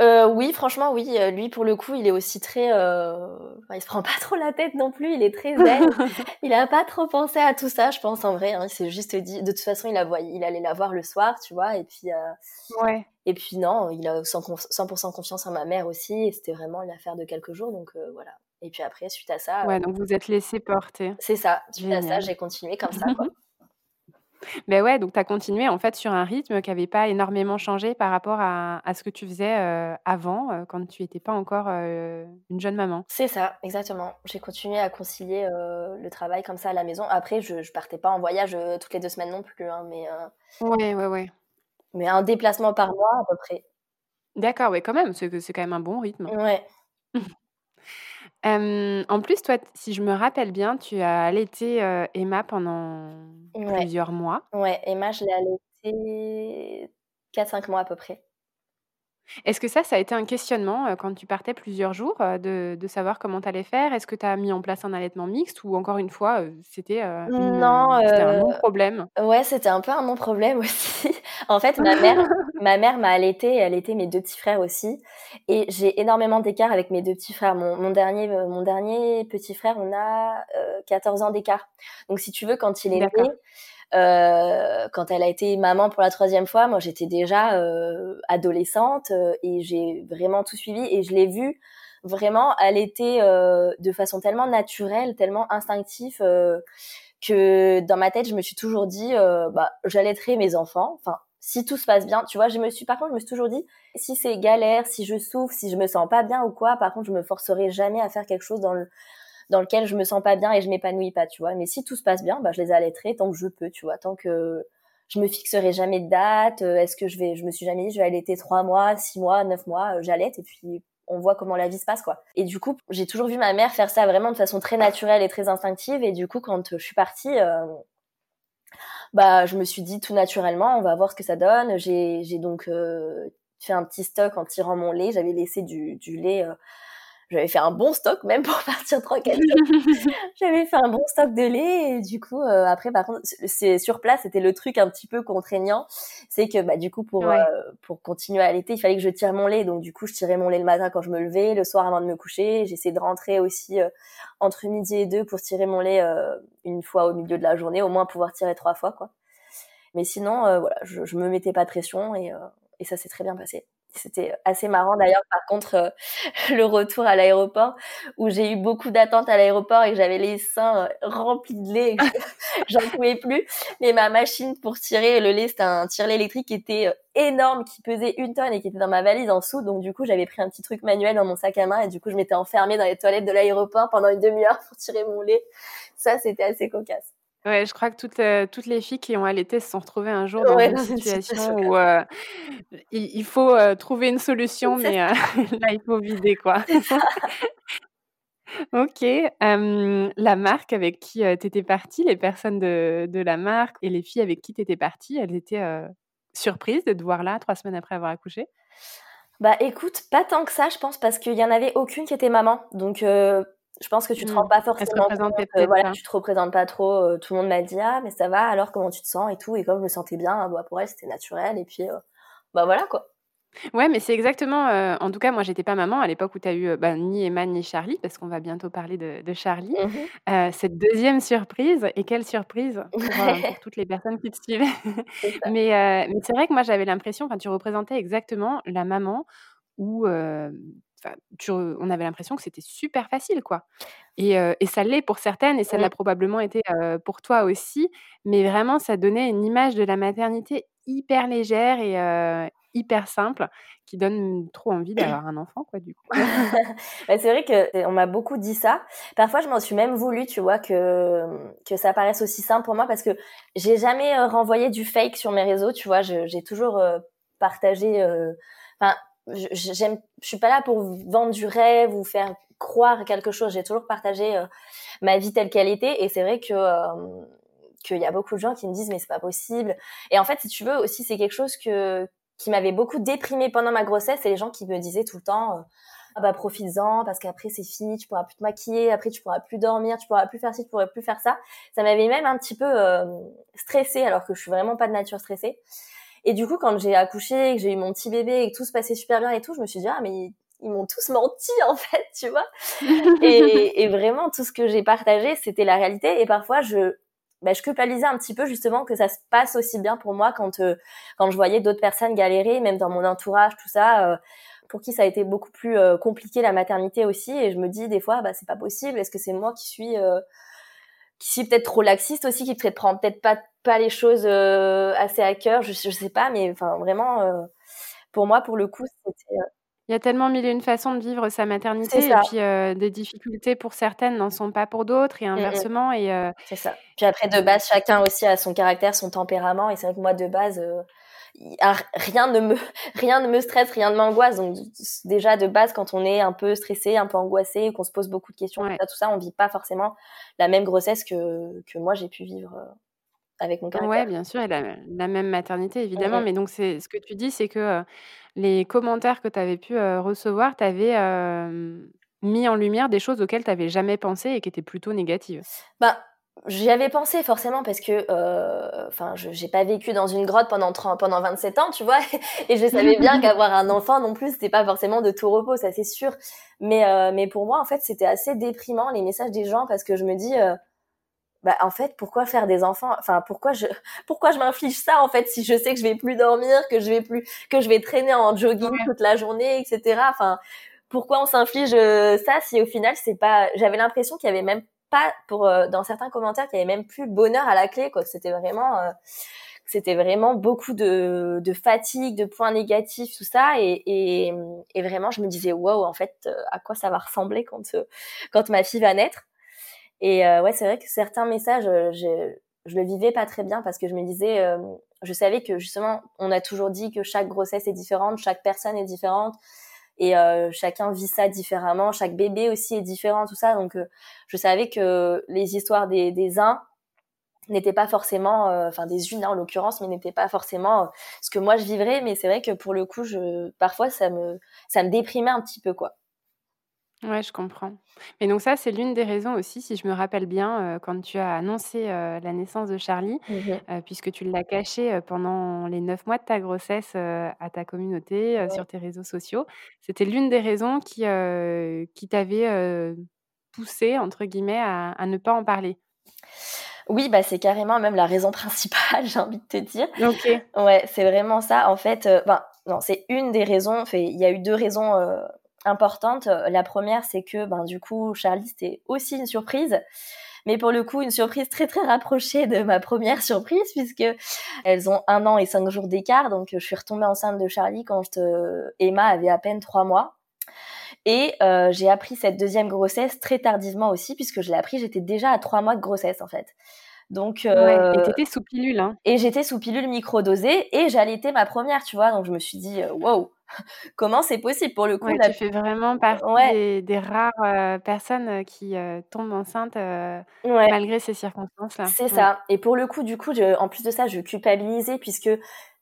Euh, oui, franchement, oui. Lui, pour le coup, il est aussi très. Euh... il se prend pas trop la tête non plus. Il est très zen. il a pas trop pensé à tout ça, je pense en vrai. Hein. Il s'est juste dit. De toute façon, il, il allait la voir le soir, tu vois. Et puis. Ouais. Et puis non, il a 100%, confiance en ma mère aussi. Et c'était vraiment une affaire de quelques jours, donc voilà. Et puis après, suite à ça. Ouais, donc vous êtes laissé porter. C'est ça. Suite à ça, j'ai continué comme ça. Quoi. Mais ouais, donc tu as continué en fait sur un rythme qui n'avait pas énormément changé par rapport à, ce que tu faisais euh, avant, euh, quand tu n'étais pas encore euh, une jeune maman. C'est ça, exactement. J'ai continué à concilier le travail comme ça à la maison. Après, je, ne partais pas en voyage toutes les deux semaines non plus, hein, mais. Ouais, ouais, ouais. Mais un déplacement par mois à peu près. D'accord, ouais, quand même, c'est quand même un bon rythme. Ouais. en plus, toi, si je me rappelle bien, tu as allaité Emma pendant plusieurs mois. Ouais, Emma, je l'ai allaitée 4-5 mois à peu près. Est-ce que ça, ça a été un questionnement quand tu partais plusieurs jours de, de savoir comment tu allais faire? Est-ce que tu as mis en place un allaitement mixte ou encore une fois, c'était un non-problème Ouais, c'était un peu un non-problème aussi. en fait, ma mère ma mère m'a allaité et allaité mes deux petits frères aussi. Et j'ai énormément d'écart avec mes deux petits frères. Mon, mon, dernier, mon dernier petit frère, on a 14 ans d'écart. Donc si tu veux, quand il est né, euh, quand elle a été maman pour la troisième fois, moi j'étais déjà euh, adolescente euh, et j'ai vraiment tout suivi et je l'ai vue vraiment allaiter euh, de façon tellement naturelle, tellement instinctive que dans ma tête je me suis toujours dit bah j'allaiterai mes enfants. Enfin si tout se passe bien, tu vois, je me suis par contre je me suis toujours dit si c'est galère, si je souffre, si je me sens pas bien ou quoi, par contre je me forcerai jamais à faire quelque chose dans le dans lequel je me sens pas bien et je m'épanouis pas, tu vois. Mais si tout se passe bien, bah, je les allaiterai tant que je peux, tu vois, tant que je me fixerai jamais de date. Euh, est-ce que je vais, je me suis jamais dit, je vais allaiter trois mois, six mois, neuf mois, euh, j'allaite et puis on voit comment la vie se passe, quoi. Et du coup, j'ai toujours vu ma mère faire ça vraiment de façon très naturelle et très instinctive. Et du coup, quand je suis partie, euh, bah, je me suis dit tout naturellement, on va voir ce que ça donne. J'ai, donc fait un petit stock en tirant mon lait. J'avais laissé du, du lait j'avais fait un bon stock même pour partir quatre j'avais fait un bon stock de lait et du coup euh, après par contre c'est sur place c'était le truc un petit peu contraignant. C'est que bah du coup pour euh, pour continuer à allaiter il fallait que je tire mon lait. Donc du coup je tirais mon lait le matin quand je me levais le soir avant de me coucher. J'essayais de rentrer aussi euh, entre midi et deux pour tirer mon lait une fois au milieu de la journée au moins pouvoir tirer trois fois quoi. Mais sinon voilà je, je me mettais pas de pression et et ça s'est très bien passé c'était assez marrant d'ailleurs, par contre, euh, le retour à l'aéroport où j'ai eu beaucoup d'attentes à l'aéroport et que j'avais les seins euh, remplis de lait et que j'en pouvais plus. Mais ma machine pour tirer le lait, c'était un tire-lait électrique qui était euh, énorme, qui pesait une tonne et qui était dans ma valise en dessous. Donc du coup, j'avais pris un petit truc manuel dans mon sac à main et du coup, je m'étais enfermée dans les toilettes de l'aéroport pendant une demi-heure pour tirer mon lait. Ça, c'était assez cocasse. Ouais, je crois que toutes, euh, toutes les filles qui ont allaité se sont retrouvées un jour dans une situation où euh, il, faut euh, trouver une solution, mais là, il faut vider, quoi. ok. la marque avec qui tu étais partie, les personnes de, de, la marque et les filles avec qui tu étais partie, elles étaient surprises de te voir là trois semaines après avoir accouché? Bah écoute, pas tant que ça, je pense, parce qu'il y en avait aucune qui était maman. Donc je pense que tu te rends mmh. pas forcément compte, euh, voilà, tu te représentes pas trop. Euh, tout le monde m'a dit ah mais ça va, alors comment tu te sens et tout. Et comme je me sentais bien, bah, pour elle c'était naturel et puis euh, bah voilà quoi. Ouais, mais c'est exactement. en tout cas, moi, j'étais pas maman à l'époque où tu as eu bah, ni Emma ni Charlie, parce qu'on va bientôt parler de, Charlie. Mmh cette deuxième surprise, et quelle surprise pour, toutes les personnes qui te suivaient. mais, mais c'est vrai que moi, j'avais l'impression, enfin, tu représentais exactement la maman où on avait l'impression que c'était super facile, quoi. Et, ça l'est pour certaines, et ça l'a probablement été pour toi aussi. Mais vraiment, ça donnait une image de la maternité hyper légère et hyper simple, qui donne trop envie d'avoir un enfant, quoi, du coup. Bah, c'est vrai que on m'a beaucoup dit ça. Parfois, je m'en suis même voulu, tu vois, que que ça paraisse aussi simple pour moi, parce que j'ai jamais renvoyé du fake sur mes réseaux, tu vois. J'ai toujours partagé. Enfin, j'aime je suis pas là pour vendre du rêve ou faire croire quelque chose. J'ai toujours partagé euh, ma vie telle qu'elle était. Et c'est vrai que euh, qu'il y a beaucoup de gens qui me disent mais c'est pas possible. Et en fait si tu veux aussi c'est quelque chose que qui m'avait beaucoup déprimé pendant ma grossesse. C'est les gens qui me disaient tout le temps euh, ah bah profites-en parce qu'après c'est fini. Tu pourras plus te maquiller. Après tu pourras plus dormir. Tu pourras plus faire ci tu pourras plus faire ça ça m'avait même un petit peu stressée alors que je suis vraiment pas de nature stressée et du coup, quand j'ai accouché, que j'ai eu mon petit bébé et que tout se passait super bien et tout, je me suis dit, ah, mais ils, m'ont tous menti, en fait, tu vois. et, et, vraiment, tout ce que j'ai partagé, c'était la réalité. Et parfois, je, bah, je culpabilisais un petit peu, justement, que ça se passe aussi bien pour moi quand, euh, quand je voyais d'autres personnes galérer, même dans mon entourage, tout ça. Euh, pour qui ça a été beaucoup plus euh, compliqué la maternité aussi et je me dis des fois bah c'est pas possible est-ce que c'est moi qui suis qui suis peut-être trop laxiste aussi, qui peut-être prend peut-être pas pas les choses euh, assez à cœur, je, je sais pas, mais enfin vraiment, euh, pour moi, pour le coup, c'était. Euh il y a tellement mille et une façons de vivre sa maternité et puis des difficultés pour certaines n'en sont pas pour d'autres et mmh, mmh. inversement. Et c'est ça. Puis après de base, chacun aussi a son caractère, son tempérament et c'est vrai que moi de base, rien ne me rien ne me stresse, rien ne m'angoisse. Donc déjà de base, quand on est un peu stressé, un peu angoissé, qu'on se pose beaucoup de questions, tout ça, on vit pas forcément la même grossesse que que moi j'ai pu vivre avec mon caractère. Ouais, bien sûr, et la, la même maternité évidemment. Mais donc c'est ce que tu dis, c'est que les commentaires que tu avais pu recevoir t'avaient mis en lumière des choses auxquelles tu n'avais jamais pensé et qui étaient plutôt négatives. Bah J'y avais pensé forcément parce que, euh, enfin, je j'ai pas vécu dans une grotte pendant 30, pendant 27 ans, tu vois, et je savais bien qu'avoir un enfant non plus, c'était pas forcément de tout repos, ça c'est sûr. Mais euh, mais pour moi, en fait, c'était assez déprimant les messages des gens parce que je me dis, euh, bah en fait, pourquoi faire des enfants? Enfin, pourquoi je pourquoi je m'inflige ça en fait si je sais que je vais plus dormir, que je vais plus que je vais traîner en jogging toute la journée, etc. Enfin, pourquoi on s'inflige ça si au final c'est pas J'avais l'impression qu'il y avait même pour euh, dans certains commentaires qu'il y avait même plus bonheur à la clé quoi c'était vraiment euh, c'était vraiment beaucoup de, de fatigue de points négatifs tout ça et, et, et vraiment je me disais waouh en fait euh, à quoi ça va ressembler quand quand ma fille va naître? Et ouais c'est vrai que certains messages je, je le vivais pas très bien parce que je me disais je savais que justement on a toujours dit que chaque grossesse est différente chaque personne est différente et euh, chacun vit ça différemment, chaque bébé aussi est différent, tout ça. Donc, euh, je savais que les histoires des, des uns n'étaient pas forcément, euh, enfin des unes hein, en l'occurrence, mais n'étaient pas forcément ce que moi je vivrais. Mais c'est vrai que pour le coup, je, parfois ça me, ça me déprimait un petit peu, quoi. Ouais, je comprends. Mais donc ça, c'est l'une des raisons aussi, si je me rappelle bien, quand tu as annoncé, la naissance de Charlie, mmh puisque tu l'as caché, pendant les neuf mois de ta grossesse, à ta communauté, sur tes réseaux sociaux. C'était l'une des raisons qui, qui t'avait, «poussé» entre guillemets à ne pas en parler? Oui, bah, c'est carrément même la raison principale, j'ai envie de te dire. OK. Ouais, c'est vraiment ça. En fait, ben, non, c'est une des raisons, il y a eu deux raisons, importante. La première, c'est que ben du coup, Charlie c'était aussi une surprise, mais pour le coup une surprise très très rapprochée de ma première surprise puisque elles ont un an et cinq jours d'écart. Donc je suis retombée enceinte de Charlie quand Emma avait à peine trois mois. Et euh, j'ai appris cette deuxième grossesse très tardivement aussi, puisque je l'ai appris, j'étais déjà à trois mois de grossesse en fait. Donc, euh, et t'étais sous pilule, hein. Et j'étais sous pilule microdosée et j'allaitais ma première, tu vois. Donc je me suis dit, euh, wow, comment c'est possible? Pour le coup ouais, Tu fais vraiment partie des, rares euh, personnes qui euh, tombent enceintes malgré ces circonstances-là. C'est ça. Et pour le coup, du coup, en plus de ça, je culpabilisais puisque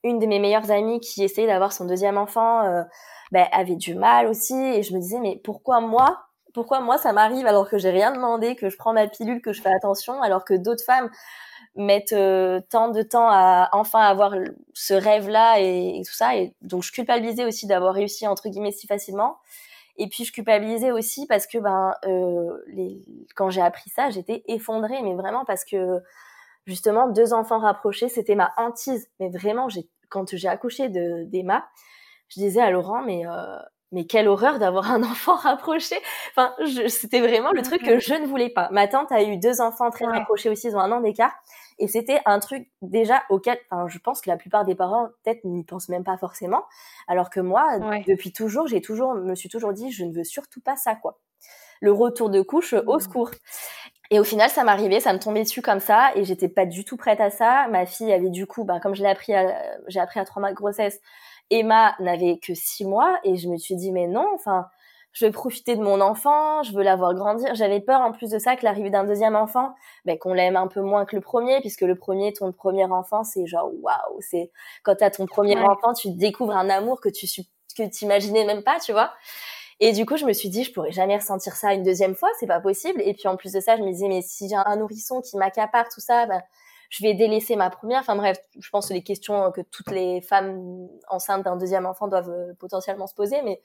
une de mes meilleures amies qui essayait d'avoir son deuxième enfant ben, avait du mal aussi. Et je me disais, mais pourquoi moi? Pourquoi moi ça m'arrive alors que j'ai rien demandé, que je prends ma pilule, que je fais attention, alors que d'autres femmes mettent euh, tant de temps à enfin avoir ce rêve-là et, tout ça. Et donc, je culpabilisais aussi d'avoir réussi, entre guillemets, si facilement. Et puis, je culpabilisais aussi parce que, ben, euh, les... quand j'ai appris ça, j'étais effondrée, mais vraiment parce que, justement, deux enfants rapprochés, c'était ma hantise. Mais vraiment, j'ai quand j'ai accouché de d'Emma, je disais à Laurent, mais euh, mais quelle horreur d'avoir un enfant rapproché. Enfin, c'était vraiment le truc que je ne voulais pas. Ma tante a eu deux enfants très rapprochés aussi, ils ont un an d'écart. Et c'était un truc déjà auquel, enfin, je pense que la plupart des parents peut-être n'y pensent même pas forcément. Alors que moi, depuis toujours, j'ai toujours, me suis toujours dit, je ne veux surtout pas ça, quoi. Le retour de couche, au mmh. secours. Et au final, ça m'arrivait, ça me tombait dessus comme ça, et j'étais pas du tout prête à ça. Ma fille avait du coup, ben, comme je l'ai appris, j'ai appris à trois mois de grossesse, Emma n'avait que six mois et je me suis dit mais non, enfin, je veux profiter de mon enfant, je veux la voir grandir. J'avais peur en plus de ça que l'arrivée d'un deuxième enfant, ben, qu'on l'aime un peu moins que le premier, puisque le premier, ton premier enfant, c'est genre waouh, c'est quand t'as ton premier enfant, tu découvres un amour que tu que t'imaginais même pas, tu vois. Et du coup, je me suis dit, je pourrais jamais ressentir ça une deuxième fois, c'est pas possible. Et puis en plus de ça, je me disais, mais si j'ai un nourrisson qui m'accapare tout ça, ben, je vais délaisser ma première. Enfin bref, je pense que les questions que toutes les femmes enceintes d'un deuxième enfant doivent euh, potentiellement se poser, mais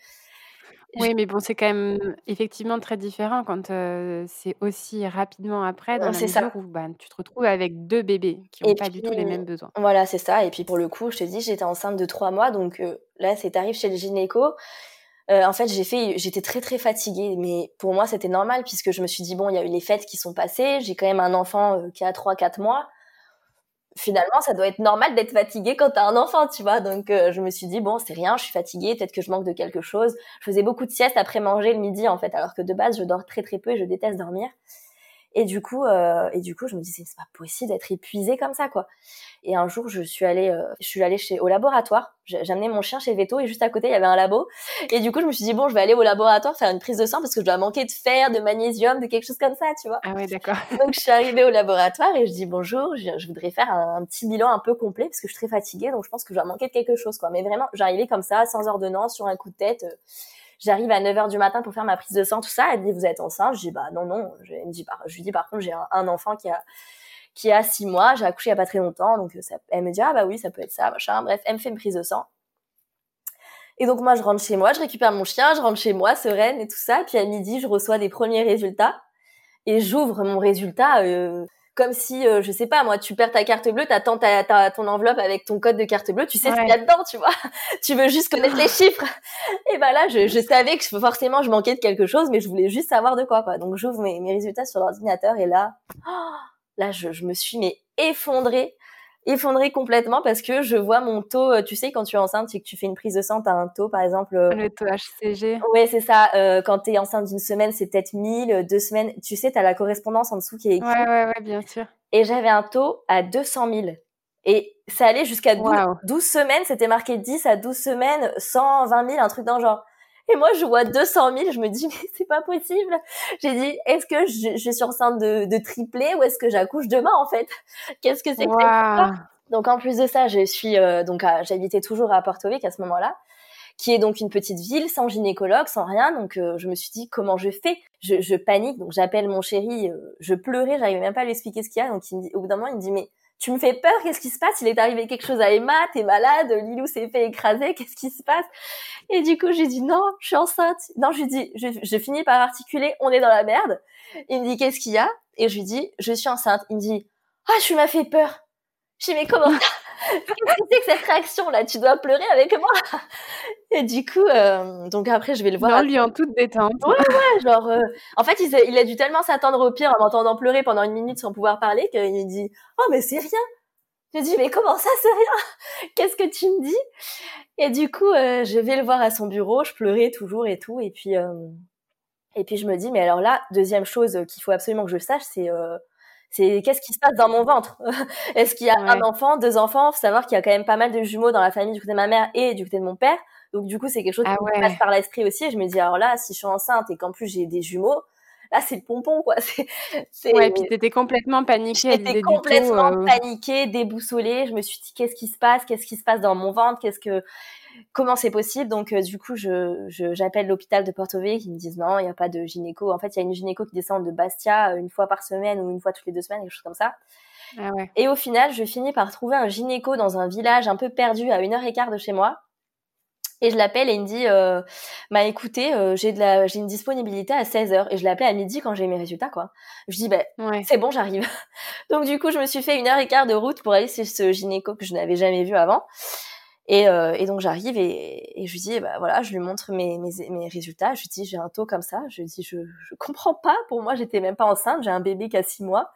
oui, mais bon, c'est quand même effectivement très différent quand euh, c'est aussi rapidement après, dans la mesure où bah, tu te retrouves avec deux bébés qui n'ont pas du tout les mêmes besoins. Voilà, c'est ça. Et puis pour le coup, je te dis, j'étais enceinte de trois mois, donc euh, là, c'est arrivé chez le gynéco. en fait, j'ai fait, j'étais très très fatiguée, mais pour moi, c'était normal puisque je me suis dit bon, il y a eu les fêtes qui sont passées, j'ai quand même un enfant qui a trois quatre mois finalement, ça doit être normal d'être fatigué quand t'as un enfant, tu vois. Donc, euh, je me suis dit, bon, c'est rien, je suis fatiguée, peut-être que je manque de quelque chose. Je faisais beaucoup de siestes après manger le midi, en fait, alors que de base, je dors très très peu et je déteste dormir. Et du coup, euh, et du coup, je me disais, c'est pas possible d'être épuisée comme ça, quoi. Et un jour, je suis allée, euh, je suis allée chez au laboratoire. Amené mon chien chez Veto et juste à côté, il y avait un labo. Et du coup, je me suis dit bon, je vais aller au laboratoire faire une prise de sang parce que je dois manquer de fer, de magnésium, de quelque chose comme ça, tu vois. Ah ouais, d'accord. Donc je suis arrivée au laboratoire et je dis bonjour, je, voudrais faire un, petit bilan un peu complet parce que je suis très fatiguée, donc je pense que je dois manquer de quelque chose, quoi. Mais vraiment, j'arrivais comme ça, sans ordonnance, sur un coup de tête. Euh, J'arrive à 9h du matin pour faire ma prise de sang, tout ça. Elle dit, vous êtes enceinte? Je dis, bah, non, non. Je, me dit, je lui dis, par contre, j'ai un, enfant qui a, qui a 6 mois. J'ai accouché il y a pas très longtemps. Donc, ça, elle me dit, ah, bah oui, ça peut être ça, machin. Bref, elle me fait une prise de sang. Et donc, moi, je rentre chez moi, je récupère mon chien, je rentre chez moi, sereine et tout ça. Puis à midi, je reçois des premiers résultats. Et j'ouvre mon résultat, euh, comme si, euh, je sais pas, moi, tu perds ta carte bleue, t'attends ta, ta, ton enveloppe avec ton code de carte bleue, tu sais ce qu'il y a dedans, tu vois. tu veux juste connaître les chiffres. Et ben là, je, je, savais que forcément, je manquais de quelque chose, mais je voulais juste savoir de quoi, quoi. Donc, j'ouvre mes, mes résultats sur l'ordinateur et là, oh, là, je, je me suis mais effondrée effondré complètement parce que je vois mon taux, euh, tu sais, quand tu es enceinte et que tu fais une prise de sang, tu as un taux, par exemple. Euh, Le taux HCG. Oui, c'est ça. Euh, quand tu es enceinte d'une semaine, c'est peut-être 1000, deux semaines. Tu sais, tu as la correspondance en dessous qui est écrite. Ouais, ouais, ouais, bien sûr. Et j'avais un taux à 200 000. Et ça allait jusqu'à 12, semaines, c'était marqué 10 à 12 semaines, 120 000, un truc dans genre. Et moi, je vois 200 000, je me dis, mais c'est pas possible. J'ai dit, est-ce que je, je, suis enceinte de, de triplé ou est-ce que j'accouche demain, en fait? Qu'est-ce que c'est que ça Donc, en plus de ça, je suis, euh, donc, j'habitais toujours à Porto Vecchio à ce moment-là qui est donc une petite ville sans gynécologue, sans rien. Donc euh, je me suis dit comment je fais? Je, je panique, donc j'appelle mon chéri, euh, je pleurais, j'arrivais même pas à lui expliquer ce qu'il y a. Donc il me dit, au bout d'un moment, il me dit mais tu me fais peur, qu'est-ce qui se passe? Il est arrivé quelque chose à Emma, t'es malade, Lilou s'est fait écraser, qu'est-ce qui se passe? Et du coup, j'ai dit non, je suis enceinte. Non, je lui dis, je, finis par articuler, on est dans la merde. Il me dit qu'est-ce qu'il y a? Et je lui dis, je suis enceinte. Il me dit, ah, je m'as fait peur. Je dis mais comment? Qu'est-ce que c'est que cette réaction là? Tu dois pleurer avec moi Et du coup, euh, donc après je vais le voir. Non, lui en toute détente. Ouais, ouais, genre. Euh, en fait, il, il, a dû tellement s'attendre au pire en m'entendant pleurer pendant une minute sans pouvoir parler qu'il me dit Oh mais c'est rien. Je dis mais comment ça c'est rien? Qu'est-ce que tu me dis? Et du coup, euh, je vais le voir à son bureau. Je pleurais toujours et tout. Et puis, et puis je me dis mais alors là, deuxième chose qu'il faut absolument que je sache, c'est c'est qu'est-ce qui se passe dans mon ventre? Est-ce qu'il y a un enfant, deux enfants? Faut savoir qu'il y a quand même pas mal de jumeaux dans la famille du côté de ma mère et du côté de mon père. Donc du coup, c'est quelque chose ah qui me passe par l'esprit aussi. Et je me dis alors là, si je suis enceinte et qu'en plus j'ai des jumeaux, là c'est le pompon quoi. C'est, Ouais, puis t'étais complètement paniquée. J'étais complètement euh... paniquée, déboussolée. Je me suis dit qu'est-ce qui se passe? Qu'est-ce qui se passe dans mon ventre? Qu'est-ce que comment c'est possible Donc euh, du coup, je j'appelle l'hôpital de Porto Vecchio qui me disent non, il n'y a pas de gynéco. En fait, il y a une gynéco qui descend de Bastia euh, une fois par semaine ou une fois toutes les deux semaines, quelque chose comme ça. Ah ouais. Et au final, je finis par trouver un gynéco dans un village un peu perdu à une heure et quart de chez moi. Et je l'appelle et il me dit, euh, bah écoutez, euh, j'ai de la, j'ai une disponibilité à 16 heures. Et je l'appelle à midi quand j'ai mes résultats, quoi. Je dis, bah, c'est bon, j'arrive. Donc du coup, je me suis fait une heure et quart de route pour aller chez ce gynéco que je n'avais jamais vu avant. Et, euh, et donc j'arrive et, et, je lui dis, bah voilà, je lui montre mes, mes, mes résultats. Je lui dis, j'ai un taux comme ça. Je lui dis, je, je comprends pas. Pour moi, j'étais même pas enceinte. J'ai un bébé qui a six mois.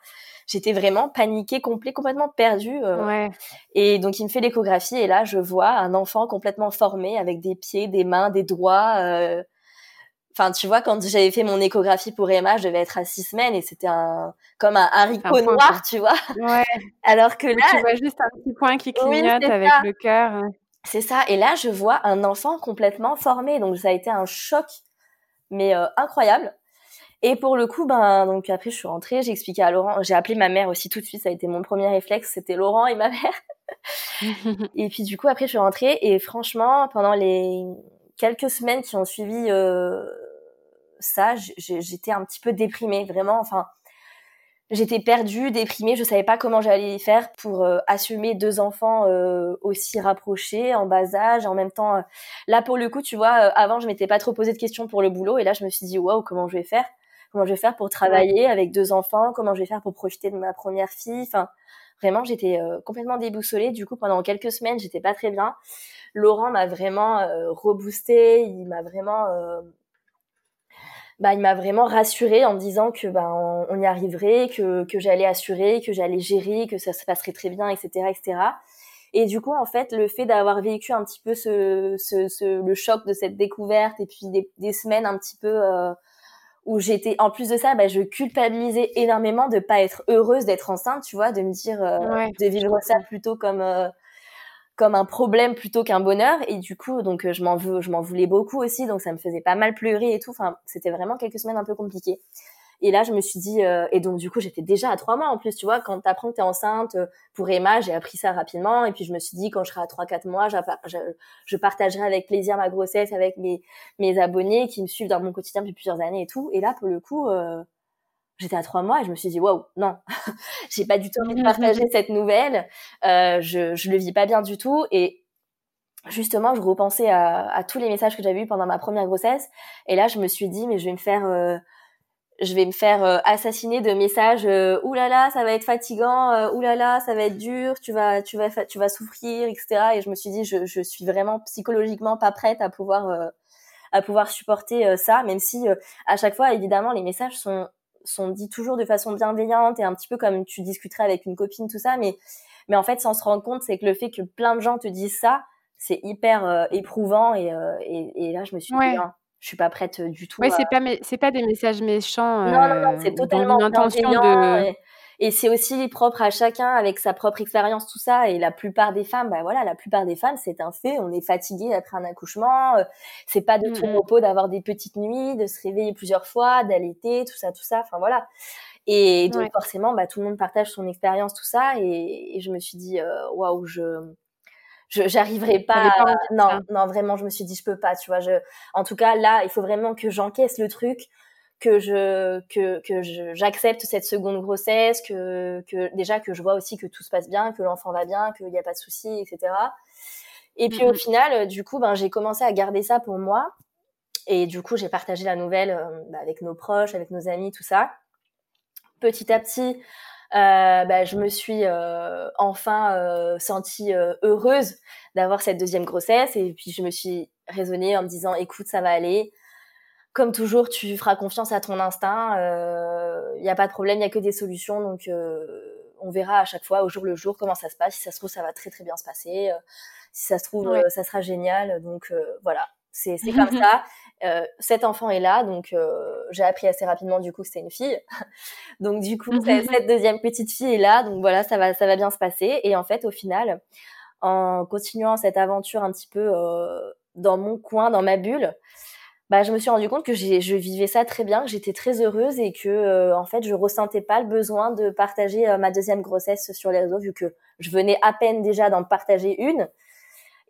J'étais vraiment paniquée, complet, complètement perdue. Euh. Ouais. Et donc il me fait l'échographie et là je vois un enfant complètement formé avec des pieds, des mains, des doigts. Euh, Enfin, tu vois, quand j'avais fait mon échographie pour Emma, je devais être à six semaines et c'était un comme un haricot noir, tu vois. Ouais. Alors que là, tu vois juste un petit point qui clignote avec le cœur. C'est ça. Et là, je vois un enfant complètement formé. Donc, ça a été un choc, mais euh, incroyable. Et pour le coup, ben, donc après, je suis rentrée, j'ai expliqué à Laurent, j'ai appelé ma mère aussi tout de suite, ça a été mon premier réflexe, c'était Laurent et ma mère. et puis, du coup, après, je suis rentrée et franchement, pendant les quelques semaines qui ont suivi euh, ça, j'étais un petit peu déprimée, vraiment, enfin, j'étais perdue, déprimée, je savais pas comment j'allais faire pour euh, assumer deux enfants euh, aussi rapprochés, en bas âge, en même temps. Là, pour le coup, tu vois, avant, je m'étais pas trop posé de questions pour le boulot, et là, je me suis dit, waouh, comment je vais faire? Comment je vais faire pour travailler avec deux enfants? Comment je vais faire pour profiter de ma première fille? Enfin, vraiment, j'étais complètement déboussolée. Du coup, pendant quelques semaines, j'étais pas très bien. Laurent m'a vraiment reboosté, il m'a vraiment bah, il m'a vraiment rassurée en me disant que bah, on, y arriverait, que, que j'allais assurer, que j'allais gérer, que ça se passerait très bien, etc., etc. Et du coup, en fait, le fait d'avoir vécu un petit peu ce, ce, ce, le choc de cette découverte et puis des, des semaines un petit peu euh, où j'étais en plus de ça bah, je culpabilisais énormément de pas être heureuse d'être enceinte tu vois de me dire euh, de vivre ça plutôt comme euh, comme un problème plutôt qu'un bonheur. Et du coup donc euh, je m'en veux je m'en voulais beaucoup aussi donc ça me faisait pas mal pleurer et tout. Enfin c'était vraiment quelques semaines un peu compliquées. Et là, je me suis dit, euh, et donc du coup, j'étais déjà à trois mois en plus, tu vois, quand t'apprends que t'es enceinte, euh, pour Emma, j'ai appris ça rapidement, et puis je me suis dit, quand je serai à trois, quatre mois, je, je partagerai avec plaisir ma grossesse avec mes, mes abonnés qui me suivent dans mon quotidien depuis plusieurs années et tout. Et là, pour le coup, euh, j'étais à trois mois et je me suis dit, waouh, non, j'ai pas du tout envie de partager cette nouvelle, je, je le vis pas bien du tout, et justement, je repensais à, à tous les messages que j'avais eus pendant ma première grossesse, et là, je me suis dit, mais je vais me faire je vais me faire euh, assassiner de messages euh, oulala là là, ça va être fatigant euh, oulala là là, ça va être dur tu vas tu vas tu vas souffrir etc et je me suis dit je, je suis vraiment psychologiquement pas prête à pouvoir euh, à pouvoir supporter ça même si à chaque fois évidemment les messages sont sont dits toujours de façon bienveillante et un petit peu comme tu discuterais avec une copine tout ça mais mais en fait sans se rendre compte c'est que le fait que plein de gens te disent ça c'est hyper éprouvant et, et, et là je me suis dit hein, je suis pas prête du tout. Ouais, c'est pas c'est pas des messages méchants. Non, non, non, c'est totalement une intention de. Et, et c'est aussi propre à chacun avec sa propre expérience, tout ça. Et la plupart des femmes, bah voilà, la plupart des femmes, c'est un fait. On est fatigué après un accouchement. C'est pas de tout mmh repos d'avoir des petites nuits, de se réveiller plusieurs fois, d'allaiter, tout ça, tout ça. Enfin voilà. Et donc forcément, bah tout le monde partage son expérience, tout ça. Et, et je me suis dit, waouh, je je j'arriverai pas, non non vraiment je me suis dit je peux pas tu vois je en tout cas là il faut vraiment que j'encaisse le truc que je que que j'accepte cette seconde grossesse que que déjà que je vois aussi que tout se passe bien que l'enfant va bien qu'il n'y a pas de soucis etc et puis au final du coup ben j'ai commencé à garder ça pour moi. Et du coup j'ai partagé la nouvelle euh, bah, avec nos proches avec nos amis tout ça. Petit à petit euh, bah, je me suis euh, enfin euh, sentie euh, heureuse d'avoir cette deuxième grossesse. Et puis je me suis raisonnée en me disant écoute ça va aller comme toujours tu feras confiance à ton instinct il n'y a pas de problème il y a que des solutions donc on verra à chaque fois au jour le jour comment ça se passe. Si ça se trouve ça va très très bien se passer. Si ça se trouve ça sera génial. Donc voilà. C'est comme ça. Euh, cet enfant est là, donc euh, j'ai appris assez rapidement du coup que c'était une fille. donc du coup, cette deuxième petite fille est là, donc voilà, ça va, ça va bien se passer. Et en fait, au final, en continuant cette aventure un petit peu euh, dans mon coin, dans ma bulle, bah, je me suis rendu compte que je vivais ça très bien, que j'étais très heureuse et que en fait, je ressentais pas le besoin de partager ma deuxième grossesse sur les réseaux, vu que je venais à peine déjà d'en partager une.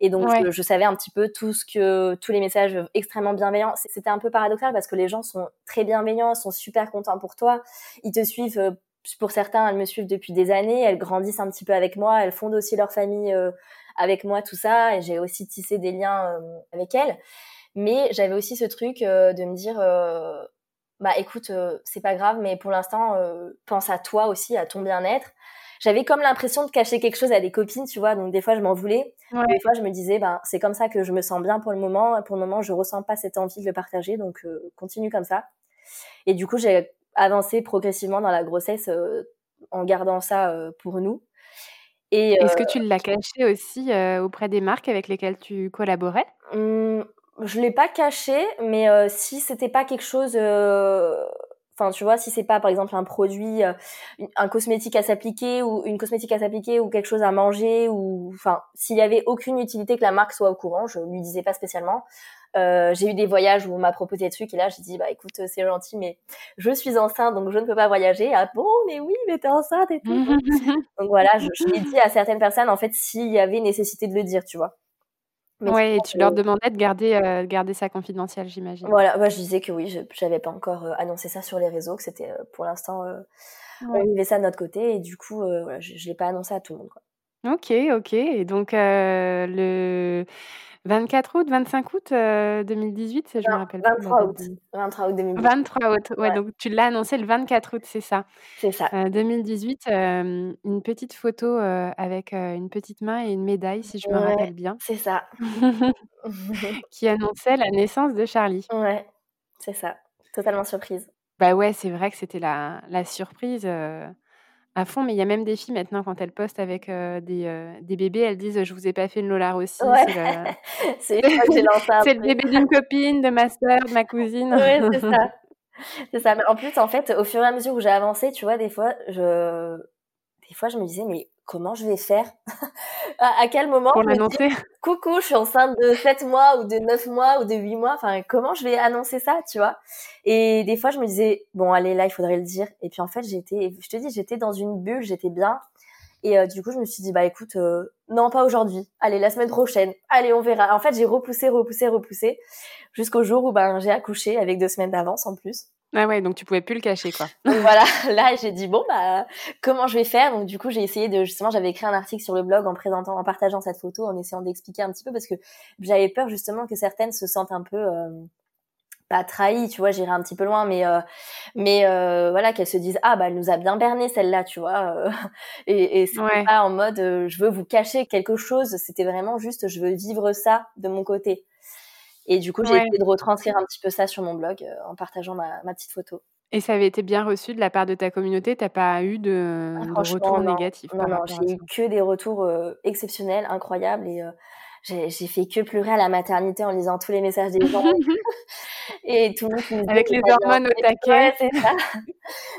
Et donc, je, savais un petit peu tout ce que, tous les messages extrêmement bienveillants. C'était un peu paradoxal parce que les gens sont très bienveillants, sont super contents pour toi. Ils te suivent, euh, pour certains, elles me suivent depuis des années, elles grandissent un petit peu avec moi, elles fondent aussi leur famille euh, avec moi, tout ça. Et j'ai aussi tissé des liens euh, avec elles. Mais j'avais aussi ce truc de me dire, bah écoute, c'est pas grave, mais pour l'instant, pense à toi aussi, à ton bien-être j'avais comme l'impression de cacher quelque chose à des copines, tu vois. Donc des fois, je m'en voulais. Des fois, je me disais, ben c'est comme ça que je me sens bien pour le moment. Pour le moment, je ressens pas cette envie de le partager, donc euh, continue comme ça. Et du coup, j'ai avancé progressivement dans la grossesse euh, en gardant ça euh, pour nous. Est-ce que tu l'as caché aussi auprès des marques avec lesquelles tu collaborais? Mmh, Je l'ai pas caché, mais si c'était pas quelque chose Enfin, tu vois, si c'est pas par exemple un produit, euh, un cosmétique à s'appliquer ou une cosmétique à s'appliquer ou quelque chose à manger ou, enfin, s'il y avait aucune utilité que la marque soit au courant, je lui disais pas spécialement. Euh, j'ai eu des voyages où on m'a proposé des trucs et là j'ai dit bah écoute c'est gentil mais je suis enceinte donc je ne peux pas voyager. Ah bon mais oui mais t'es enceinte et tout. Donc voilà je, je l'ai dit à certaines personnes en fait s'il y avait nécessité de le dire tu vois oui, et tu leur demandais de garder, euh, garder ça confidentiel, j'imagine. Voilà, moi je disais que oui, je n'avais pas encore euh, annoncé ça sur les réseaux, que c'était euh, pour l'instant, on vivait ça de notre côté, et du coup, voilà, je ne l'ai pas annoncé à tout le monde. Quoi. Ok, ok. Et donc, le 24 août, 25 août 2018, je me rappelle 23 août. 23 août 2018. 23 août, ouais, donc tu l'as annoncé le 24 août, c'est ça. C'est ça. 2018, une petite photo avec une petite main et une médaille, si je me rappelle bien. C'est ça. qui annonçait la naissance de Charlie. Ouais, c'est ça. Totalement surprise. Bah ouais, c'est vrai que c'était la, la surprise. À fond, mais il y a même des filles maintenant quand elles postent avec des, des, bébés, elles disent je vous ai pas fait une Lola aussi. C'est le... le bébé d'une copine, de ma soeur, de ma cousine. Oui, c'est ça. c'est ça. Mais en plus, en fait, au fur et à mesure où j'ai avancé, tu vois, des fois, je, des fois, je me disais, mais comment je vais faire à, quel moment Pour l'annoncer Coucou, je suis enceinte de 7 mois ou de 9 mois ou de 8 mois. Enfin, comment je vais annoncer ça, tu vois? Et des fois, je me disais, bon, allez, là, il faudrait le dire. Et puis, en fait, j'étais, je te dis, j'étais dans une bulle, j'étais bien. Et euh, du coup, je me suis dit, bah écoute, euh, non, pas aujourd'hui. Allez, la semaine prochaine. Allez, on verra. En fait, j'ai repoussé, repoussé, repoussé, jusqu'au jour où ben, j'ai accouché avec deux semaines d'avance en plus. Ah ouais, donc tu pouvais plus le cacher, quoi. voilà, là j'ai dit bon bah comment je vais faire? Donc du coup j'ai essayé de justement j'avais écrit un article sur le blog en présentant, en partageant cette photo, en essayant d'expliquer un petit peu parce que j'avais peur justement que certaines se sentent un peu euh, pas trahies, tu vois, j'irai un petit peu loin, mais euh, mais euh, voilà qu'elles se disent ah bah elle nous a bien berné celle-là, tu vois, euh, et, et c'est pas en mode je veux vous cacher quelque chose, c'était vraiment juste je veux vivre ça de mon côté. Et du coup, j'ai essayé de retranscrire un petit peu ça sur mon blog euh, en partageant ma, petite photo. Et ça avait été bien reçu de la part de ta communauté? T'as pas eu de, ah, retours négatifs Non, non, j'ai eu que des retours euh, exceptionnels, incroyables. Et euh, j'ai fait que pleurer à la maternité en lisant tous les messages des gens. et tout le monde me disait, Avec les hormones au taquet. c'est ça.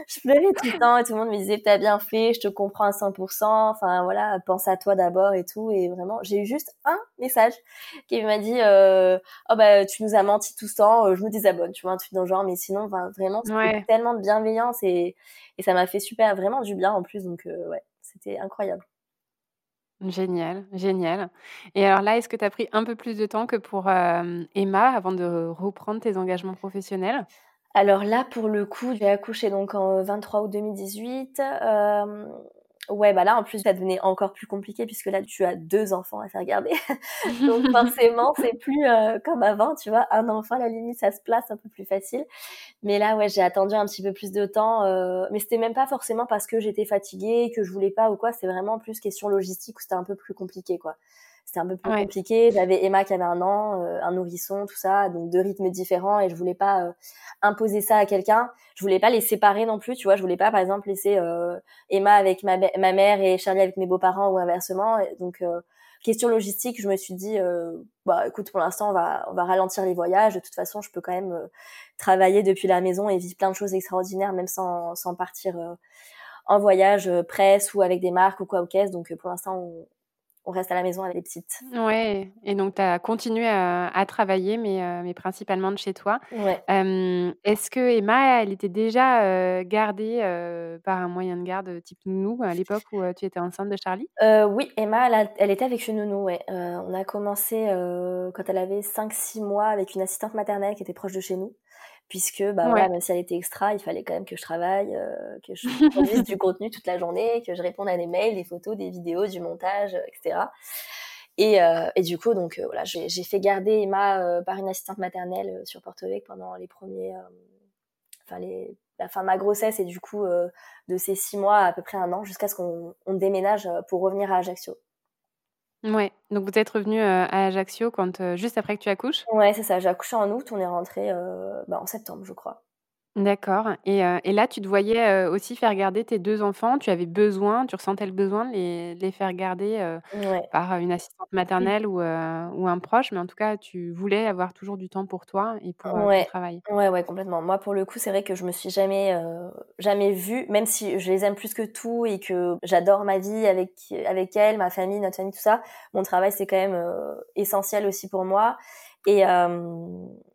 je pleurais tout le temps et tout le monde me disait, t'as bien fait, je te comprends à 100%. Enfin, voilà, pense à toi d'abord et tout. Et vraiment, j'ai eu juste un message qui m'a dit, euh, oh bah, tu nous as menti tout ce temps, euh, je me désabonne, tu vois, un truc dans le genre. Mais sinon, vraiment, c'était tellement de bienveillance et, et ça m'a fait super, vraiment du bien en plus. Donc, euh, ouais, c'était incroyable. Génial, génial. Et alors là, est-ce que tu as pris un peu plus de temps que pour Emma avant de reprendre tes engagements professionnels? Alors là, pour le coup, j'ai accouché donc en 23 août 2018. Ouais, bah là, en plus, ça devenait encore plus compliqué puisque là, tu as deux enfants à faire garder. Donc, forcément, c'est plus euh, comme avant, tu vois. Un enfant, à la limite, ça se place un peu plus facile. Mais là, ouais, j'ai attendu un petit peu plus de temps. Euh, mais c'était même pas forcément parce que j'étais fatiguée, que je voulais pas ou quoi. C'est vraiment plus question logistique où c'était un peu plus compliqué, quoi c'était un peu plus compliqué. J'avais Emma qui avait un an, euh, un nourrisson, tout ça, donc deux rythmes différents et je voulais pas euh, imposer ça à quelqu'un. Je voulais pas les séparer non plus, tu vois. Je voulais pas, par exemple, laisser euh, Emma avec ma, ma mère et Charlie avec mes beaux-parents ou inversement. Donc, question logistique, je me suis dit, bah écoute, pour l'instant, on va, on va ralentir les voyages. De toute façon, je peux quand même travailler depuis la maison et vivre plein de choses extraordinaires, même sans, sans partir en voyage presse ou avec des marques ou quoi au caisse. Donc, pour l'instant, on, on reste à la maison avec les petites. Ouais, et donc tu as continué à, travailler, mais, euh, mais principalement de chez toi. Ouais. Est-ce que Emma, elle était déjà euh, gardée euh, par un moyen de garde type nounou à l'époque où tu étais enceinte de Charlie? Oui, Emma, elle, elle, était avec une nounou, ouais. on a commencé quand elle avait 5-6 mois avec une assistante maternelle qui était proche de chez nous puisque bah même si elle était extra, il fallait quand même que je travaille, euh, que je produise du contenu toute la journée, que je réponde à des mails, des photos, des vidéos, du montage, etc. Et, euh, et du coup, donc euh, voilà, j'ai fait garder Emma par une assistante maternelle sur Porto pendant les premiers, enfin les, la fin de ma grossesse et du coup de ces six mois à peu près un an jusqu'à ce qu'on déménage pour revenir à Ajaccio. Ouais, donc vous êtes revenu euh, à Ajaccio quand, euh, juste après que tu accouches? Ouais, c'est ça. J'ai accouché en août, on est rentré euh, bah, en septembre, je crois. D'accord. Et euh, et là, tu te voyais, euh, aussi faire garder tes deux enfants? Tu avais besoin, tu ressentais le besoin de les les faire garder, euh, par, une assistante maternelle ou ou un proche, mais en tout cas, tu voulais avoir toujours du temps pour toi et pour, ton travail? Ouais, ouais, complètement. Moi, pour le coup, c'est vrai que je me suis jamais, jamais vue, même si je les aime plus que tout et que j'adore ma vie avec avec elles, ma famille, notre famille, tout ça, mon travail, c'est quand même, essentiel aussi pour moi et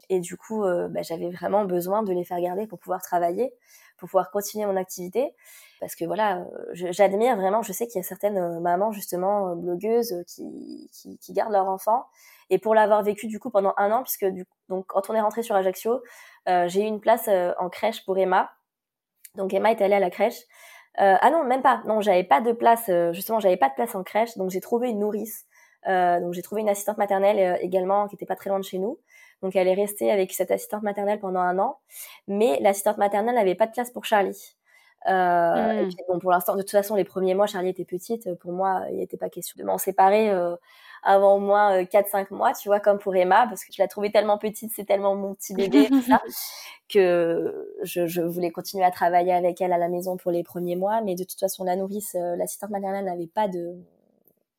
et du coup, euh, bah, j'avais vraiment besoin de les faire garder pour pouvoir travailler, pour pouvoir continuer mon activité. Parce que voilà, euh, j'admire vraiment, je sais qu'il y a certaines euh, mamans justement blogueuses qui, qui, qui gardent leur enfant. Et pour l'avoir vécu du coup pendant un an, puisque du, donc quand on est rentré sur Ajaccio, euh, j'ai eu une place en crèche pour Emma. Donc Emma est allée à la crèche. Euh, ah non, même pas. Non, j'avais pas de place. justement, j'avais pas de place en crèche, donc j'ai trouvé une nourrice. Euh, donc j'ai trouvé une assistante maternelle également qui était pas très loin de chez nous. Donc elle est restée avec cette assistante maternelle pendant un an, mais l'assistante maternelle n'avait pas de place pour Charlie. Euh, Et hmm. puis, bon, pour l'instant, de toute façon, les premiers mois, Charlie était petite. Pour moi, il n'était pas question de m'en séparer euh, avant au moins 4-5 euh, mois, tu vois, comme pour Emma, parce que je la trouvais tellement petite, c'est tellement mon petit bébé, tout ça, que je, je, voulais continuer à travailler avec elle à la maison pour les premiers mois. Mais de toute façon, la nourrice, euh, l'assistante maternelle n'avait pas de,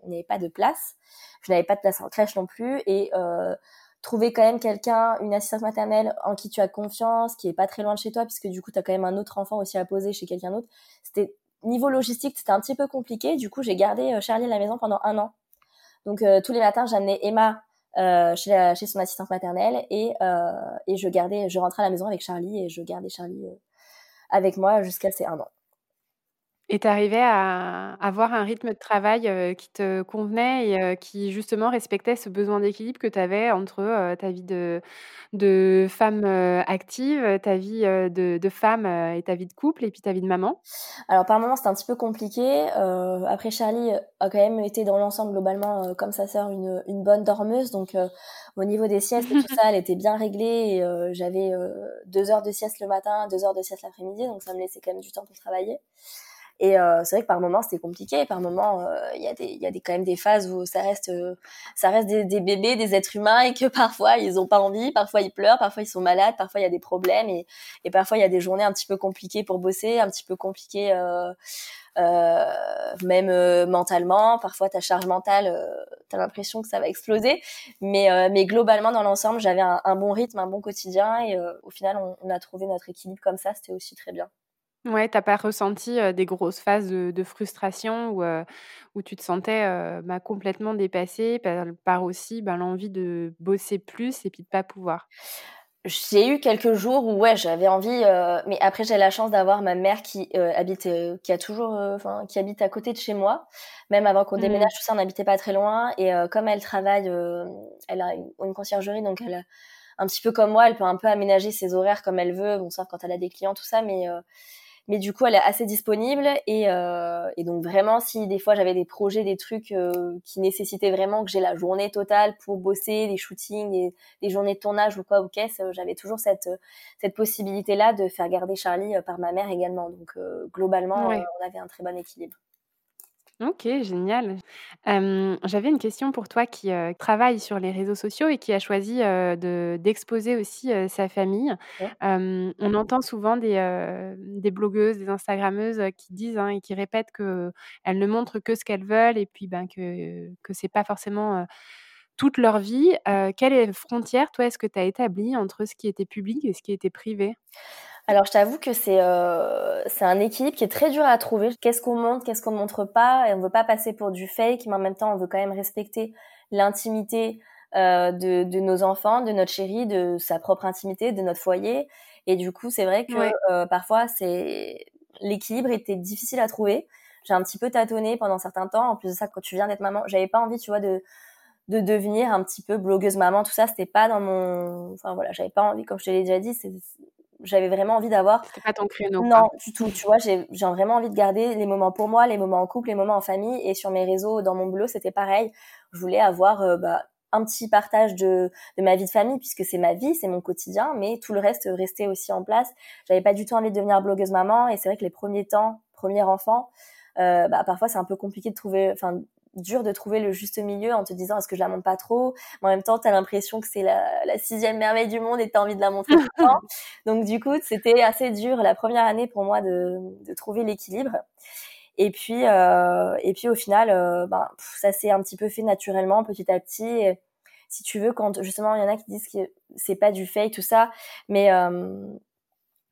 n'avait pas de place. Je n'avais pas de place en crèche non plus. Et euh, trouver quand même quelqu'un, une assistante maternelle en qui tu as confiance, qui est pas très loin de chez toi, puisque du coup, tu as quand même un autre enfant aussi à poser chez quelqu'un d'autre. C'était niveau logistique, c'était un petit peu compliqué. Du coup, j'ai gardé euh, Charlie à la maison pendant un an. Donc euh, tous les matins, j'amenais Emma euh, chez, chez son assistante maternelle et, euh, et je gardais, je rentrais à la maison avec Charlie et je gardais Charlie euh, avec moi jusqu'à ses un an. Et tu arrivais à avoir un rythme de travail, heu, qui te convenait et heu, qui justement respectait ce besoin d'équilibre que tu avais entre, heu, ta vie de femme, active, ta vie, de femme, et ta vie de couple et puis ta vie de maman? Alors par moments, c'était un petit peu compliqué, après Charlie a quand même été dans l'ensemble globalement, comme sa sœur, une, une bonne dormeuse donc au niveau des siestes et tout ça, elle était bien réglée j'avais, heu, 2 heures de sieste le matin, 2 heures de sieste l'après-midi donc ça me laissait quand même du temps pour travailler. Et euh, c'est vrai que par moments c'était compliqué. Par moments, euh, il y a y a des quand même des phases où ça reste, euh, ça reste des, bébés, des êtres humains, et que parfois ils ont pas envie, parfois ils pleurent, parfois ils sont malades, parfois il y a des problèmes, et, et parfois il y a des journées un petit peu compliquées pour bosser, un petit peu compliquées. Euh, même euh, mentalement, parfois ta charge mentale, euh, tu as l'impression que ça va exploser, mais, mais globalement dans l'ensemble, j'avais un, bon rythme, un bon quotidien et au final on a trouvé notre équilibre comme ça, c'était aussi très bien. Ouais, tu pas ressenti, des grosses phases de de frustration où, où tu te sentais, bah, complètement dépassée par par aussi, ben, l'envie de bosser plus et puis de pas pouvoir? J'ai eu quelques jours où ouais, j'avais envie, mais après j'ai la chance d'avoir ma mère qui, habite, qui a toujours, enfin qui habite à côté de chez moi. Même avant qu'on mmh. déménage tout ça, on n'habitait pas très loin et comme elle travaille, elle a une une conciergerie donc elle a un petit peu comme moi, elle peut un peu aménager ses horaires comme elle veut, bon sauf quand elle a des clients tout ça, mais mais du coup elle est assez disponible et, euh, et donc vraiment si des fois j'avais des projets des trucs euh, qui nécessitaient vraiment que j'ai la journée totale pour bosser des shootings des, des journées de tournage ou quoi ou qu'est-ce euh, j'avais toujours cette cette possibilité là de faire garder Charlie par ma mère également. Donc euh, globalement on avait un très bon équilibre OK, génial. J'avais une question pour toi qui, travaille sur les réseaux sociaux et qui a choisi, de d'exposer aussi, sa famille. Ouais. On entend souvent des, blogueuses, des instagrammeuses, qui disent, hein, et qui répètent qu'elles ne montrent que ce qu'elles veulent et puis, ben, que que c'est pas forcément, toute leur vie. Quelle frontière, toi, est-ce que tu as établie entre ce qui était public et ce qui était privé? Alors, je t'avoue que c'est euh, c'est un équilibre qui est très dur à trouver. Qu'est-ce qu'on montre, qu'est-ce qu'on montre pas? Et on veut pas passer pour du fake, mais en même temps, on veut quand même respecter l'intimité euh, de, de nos enfants, de notre chérie, de sa propre intimité, de notre foyer. Et du coup, c'est vrai que Ouais. euh, parfois, c'est l'équilibre était difficile à trouver. J'ai un petit peu tâtonné pendant certains temps. En plus de ça, quand tu viens d'être maman, j'avais pas envie, tu vois, de de devenir un petit peu blogueuse maman. Tout ça, c'était pas dans mon. Enfin voilà, j'avais pas envie. Comme je te l'ai déjà dit, c'est j'avais vraiment envie d'avoir. C'était pas ton créneau. Non, quoi. du tout. Tu vois, j'ai j'ai vraiment envie de garder les moments pour moi, les moments en couple, les moments en famille. Et sur mes réseaux, dans mon boulot, c'était pareil. Je voulais avoir euh, bah, un petit partage de, de ma vie de famille, puisque c'est ma vie, c'est mon quotidien, mais tout le reste restait aussi en place. J'avais pas du tout envie de devenir blogueuse maman. Et c'est vrai que les premiers temps, premier enfant, euh, bah, parfois c'est un peu compliqué de trouver, enfin dur de trouver le juste milieu en te disant est-ce que je la montre pas trop? Mais en même temps tu as l'impression que c'est la, la, sixième merveille du monde et tu as envie de la montrer tout le temps. Donc du coup c'était assez dur la première année pour moi de, de trouver l'équilibre. Et puis euh, et puis au final euh, ben, ça s'est un petit peu fait naturellement petit à petit. Et, si tu veux quand justement il y en a qui disent que c'est pas du fake tout ça. Mais euh,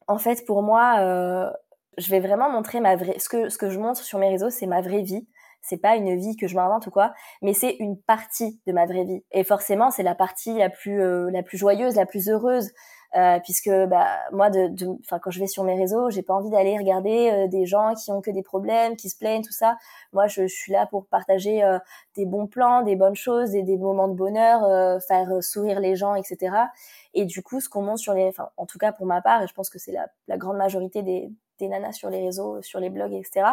en fait pour moi euh, je vais vraiment montrer ma vraie ce que ce que je montre sur mes réseaux c'est ma vraie vie c'est pas une vie que je m'invente ou quoi, mais c'est une partie de ma vraie vie. Et forcément, c'est la partie la plus euh, la plus joyeuse, la plus heureuse, euh, puisque bah moi, de, enfin quand je vais sur mes réseaux, j'ai pas envie d'aller regarder euh, des gens qui ont que des problèmes, qui se plaignent, tout ça. Moi, je, je suis là pour partager euh, des bons plans, des bonnes choses, et des moments de bonheur, euh, faire sourire les gens, etc. Et du coup, ce qu'on montre sur les, enfin en tout cas pour ma part, et je pense que c'est la, la grande majorité des des nanas sur les réseaux, sur les blogs, etc.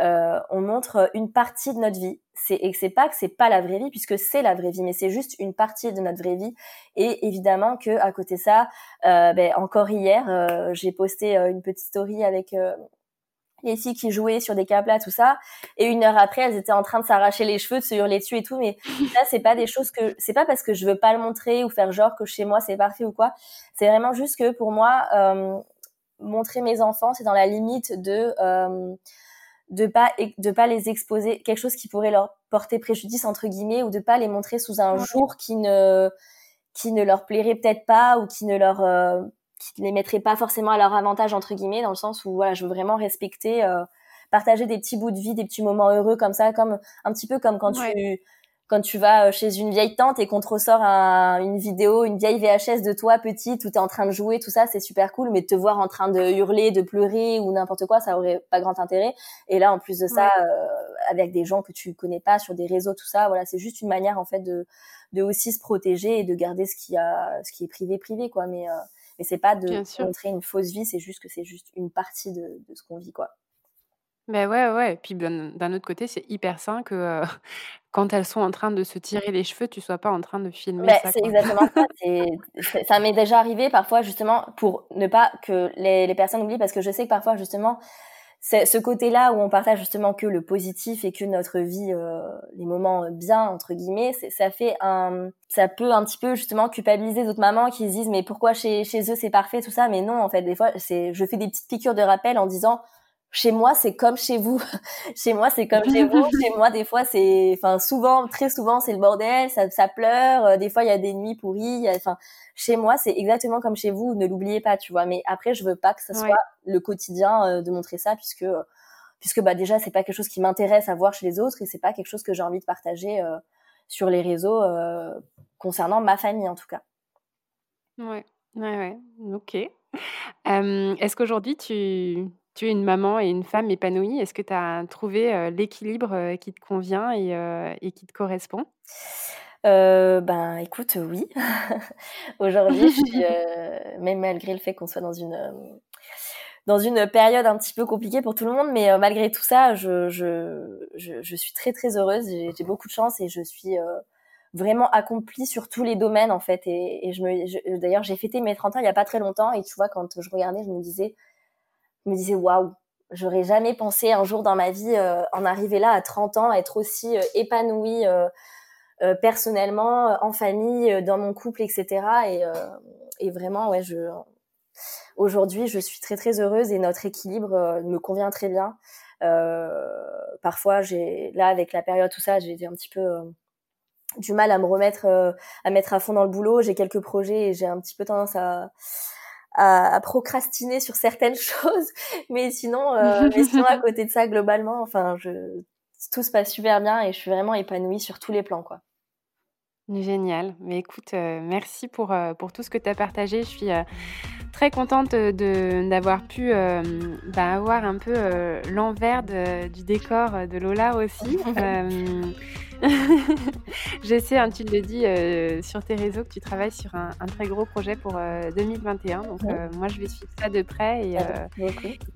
Euh, on montre une partie de notre vie. C'est et c'est pas que c'est pas la vraie vie puisque c'est la vraie vie, mais c'est juste une partie de notre vraie vie. Et évidemment que à côté de ça, euh, ben, encore hier, euh, j'ai posté euh, une petite story avec euh, les filles qui jouaient sur des câbles tout ça. Et une heure après, elles étaient en train de s'arracher les cheveux, de se hurler dessus et tout. Mais ça, c'est pas des choses que, c'est pas parce que je veux pas le montrer ou faire genre que chez moi c'est parfait ou quoi. C'est vraiment juste que pour moi, euh, montrer mes enfants, c'est dans la limite de euh, de pas de pas les exposer quelque chose qui pourrait leur porter préjudice entre guillemets ou de pas les montrer sous un jour qui ne qui ne leur plairait peut-être pas ou qui ne leur qui les mettrait pas forcément à leur avantage entre guillemets dans le sens où voilà je veux vraiment respecter partager des petits bouts de vie des petits moments heureux comme ça comme un petit peu comme quand tu quand tu vas euh, chez une vieille tante et qu'on te ressort une vidéo, une vieille VHS de toi petite où t'es en train de jouer, tout ça, c'est super cool. Mais te voir en train de hurler, de pleurer ou n'importe quoi, ça aurait pas grand intérêt. Et là, en plus de ça, euh, avec des gens que tu connais pas sur des réseaux, tout ça, voilà, c'est juste une manière en fait de de aussi se protéger et de garder ce qui a ce qui est privé privé quoi. Mais euh, mais c'est pas de montrer une fausse vie, c'est juste que c'est juste une partie de, de ce qu'on vit quoi. Ben ouais, ouais. Et puis d'un autre côté, c'est hyper sain que quand elles sont en train de se tirer les cheveux, tu sois pas en train de filmer ben, c'est exactement ça. ça m'est déjà arrivé parfois justement pour ne pas que les, les personnes oublient parce que je sais que parfois justement c'est ce côté-là où on partage justement que le positif et que notre vie, les moments bien entre guillemets, ça fait un, ça peut un petit peu justement culpabiliser d'autres mamans qui se disent mais pourquoi chez chez eux c'est parfait tout ça, mais non en fait des fois c'est, je fais des petites piqûres de rappel en disant chez moi c'est comme chez vous. Chez moi c'est comme chez vous. Chez moi des fois c'est enfin souvent très souvent c'est le bordel ça, ça pleure. Euh, des fois il y a des nuits pourries enfin chez moi c'est exactement comme chez vous ne l'oubliez pas tu vois. Mais après je veux pas que ce soit le quotidien euh, de montrer ça puisque euh, puisque bah déjà c'est pas quelque chose qui m'intéresse à voir chez les autres et c'est pas quelque chose que j'ai envie de partager sur les réseaux concernant ma famille en tout cas. Ouais. Ouais ouais. Ok. Est-ce qu'aujourd'hui tu tu es une maman et une femme épanouie. Est-ce que tu as trouvé l'équilibre qui te convient et, qui te correspond? Ben écoute oui. Aujourd'hui même malgré le fait qu'on soit dans une dans une période un petit peu compliquée pour tout le monde mais malgré tout ça je, je, je, suis très très heureuse. J'ai beaucoup de chance et je suis vraiment accomplie sur tous les domaines en fait. Et, et je me d'ailleurs j'ai fêté mes 30 ans il y a pas très longtemps et tu vois quand je regardais je me disais me disais waouh, j'aurais jamais pensé un jour dans ma vie euh, en arriver là à 30 ans, être aussi euh, épanouie euh, personnellement, en famille, dans mon couple, etc. Et, et vraiment, ouais, je aujourd'hui, je suis très très heureuse et notre équilibre me convient très bien. parfois, j'ai là avec la période tout ça, j'ai un petit peu du mal à me remettre à mettre à fond dans le boulot. J'ai quelques projets et j'ai un petit peu tendance à à, procrastiner sur certaines choses, mais sinon, euh, mais sinon à côté de ça, globalement, enfin, je, tout se passe super bien et je suis vraiment épanouie sur tous les plans, quoi. Génial. Mais écoute, euh, merci pour, euh, pour tout ce que tu as partagé. Je suis très contente de, d'avoir pu bah, avoir un peu l'envers du décor de Lola aussi. je sais, hein, tu le dis euh, sur tes réseaux que tu travailles sur un, très gros projet pour 2021. Euh, Donc, euh, moi, je vais suivre ça de près. Et,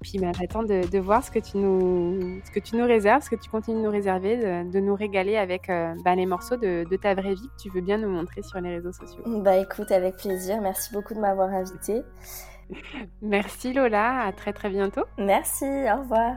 puis, bah, j'attends de, voir ce que, tu nous, ce que tu nous réserves, ce que tu continues de nous réserver, de, nous régaler avec bah, les morceaux de, ta vraie vie que tu veux bien nous montrer sur les réseaux sociaux. Bah écoute, avec plaisir. Merci beaucoup de m'avoir invité. Merci Lola. À très très bientôt. Merci. Au revoir.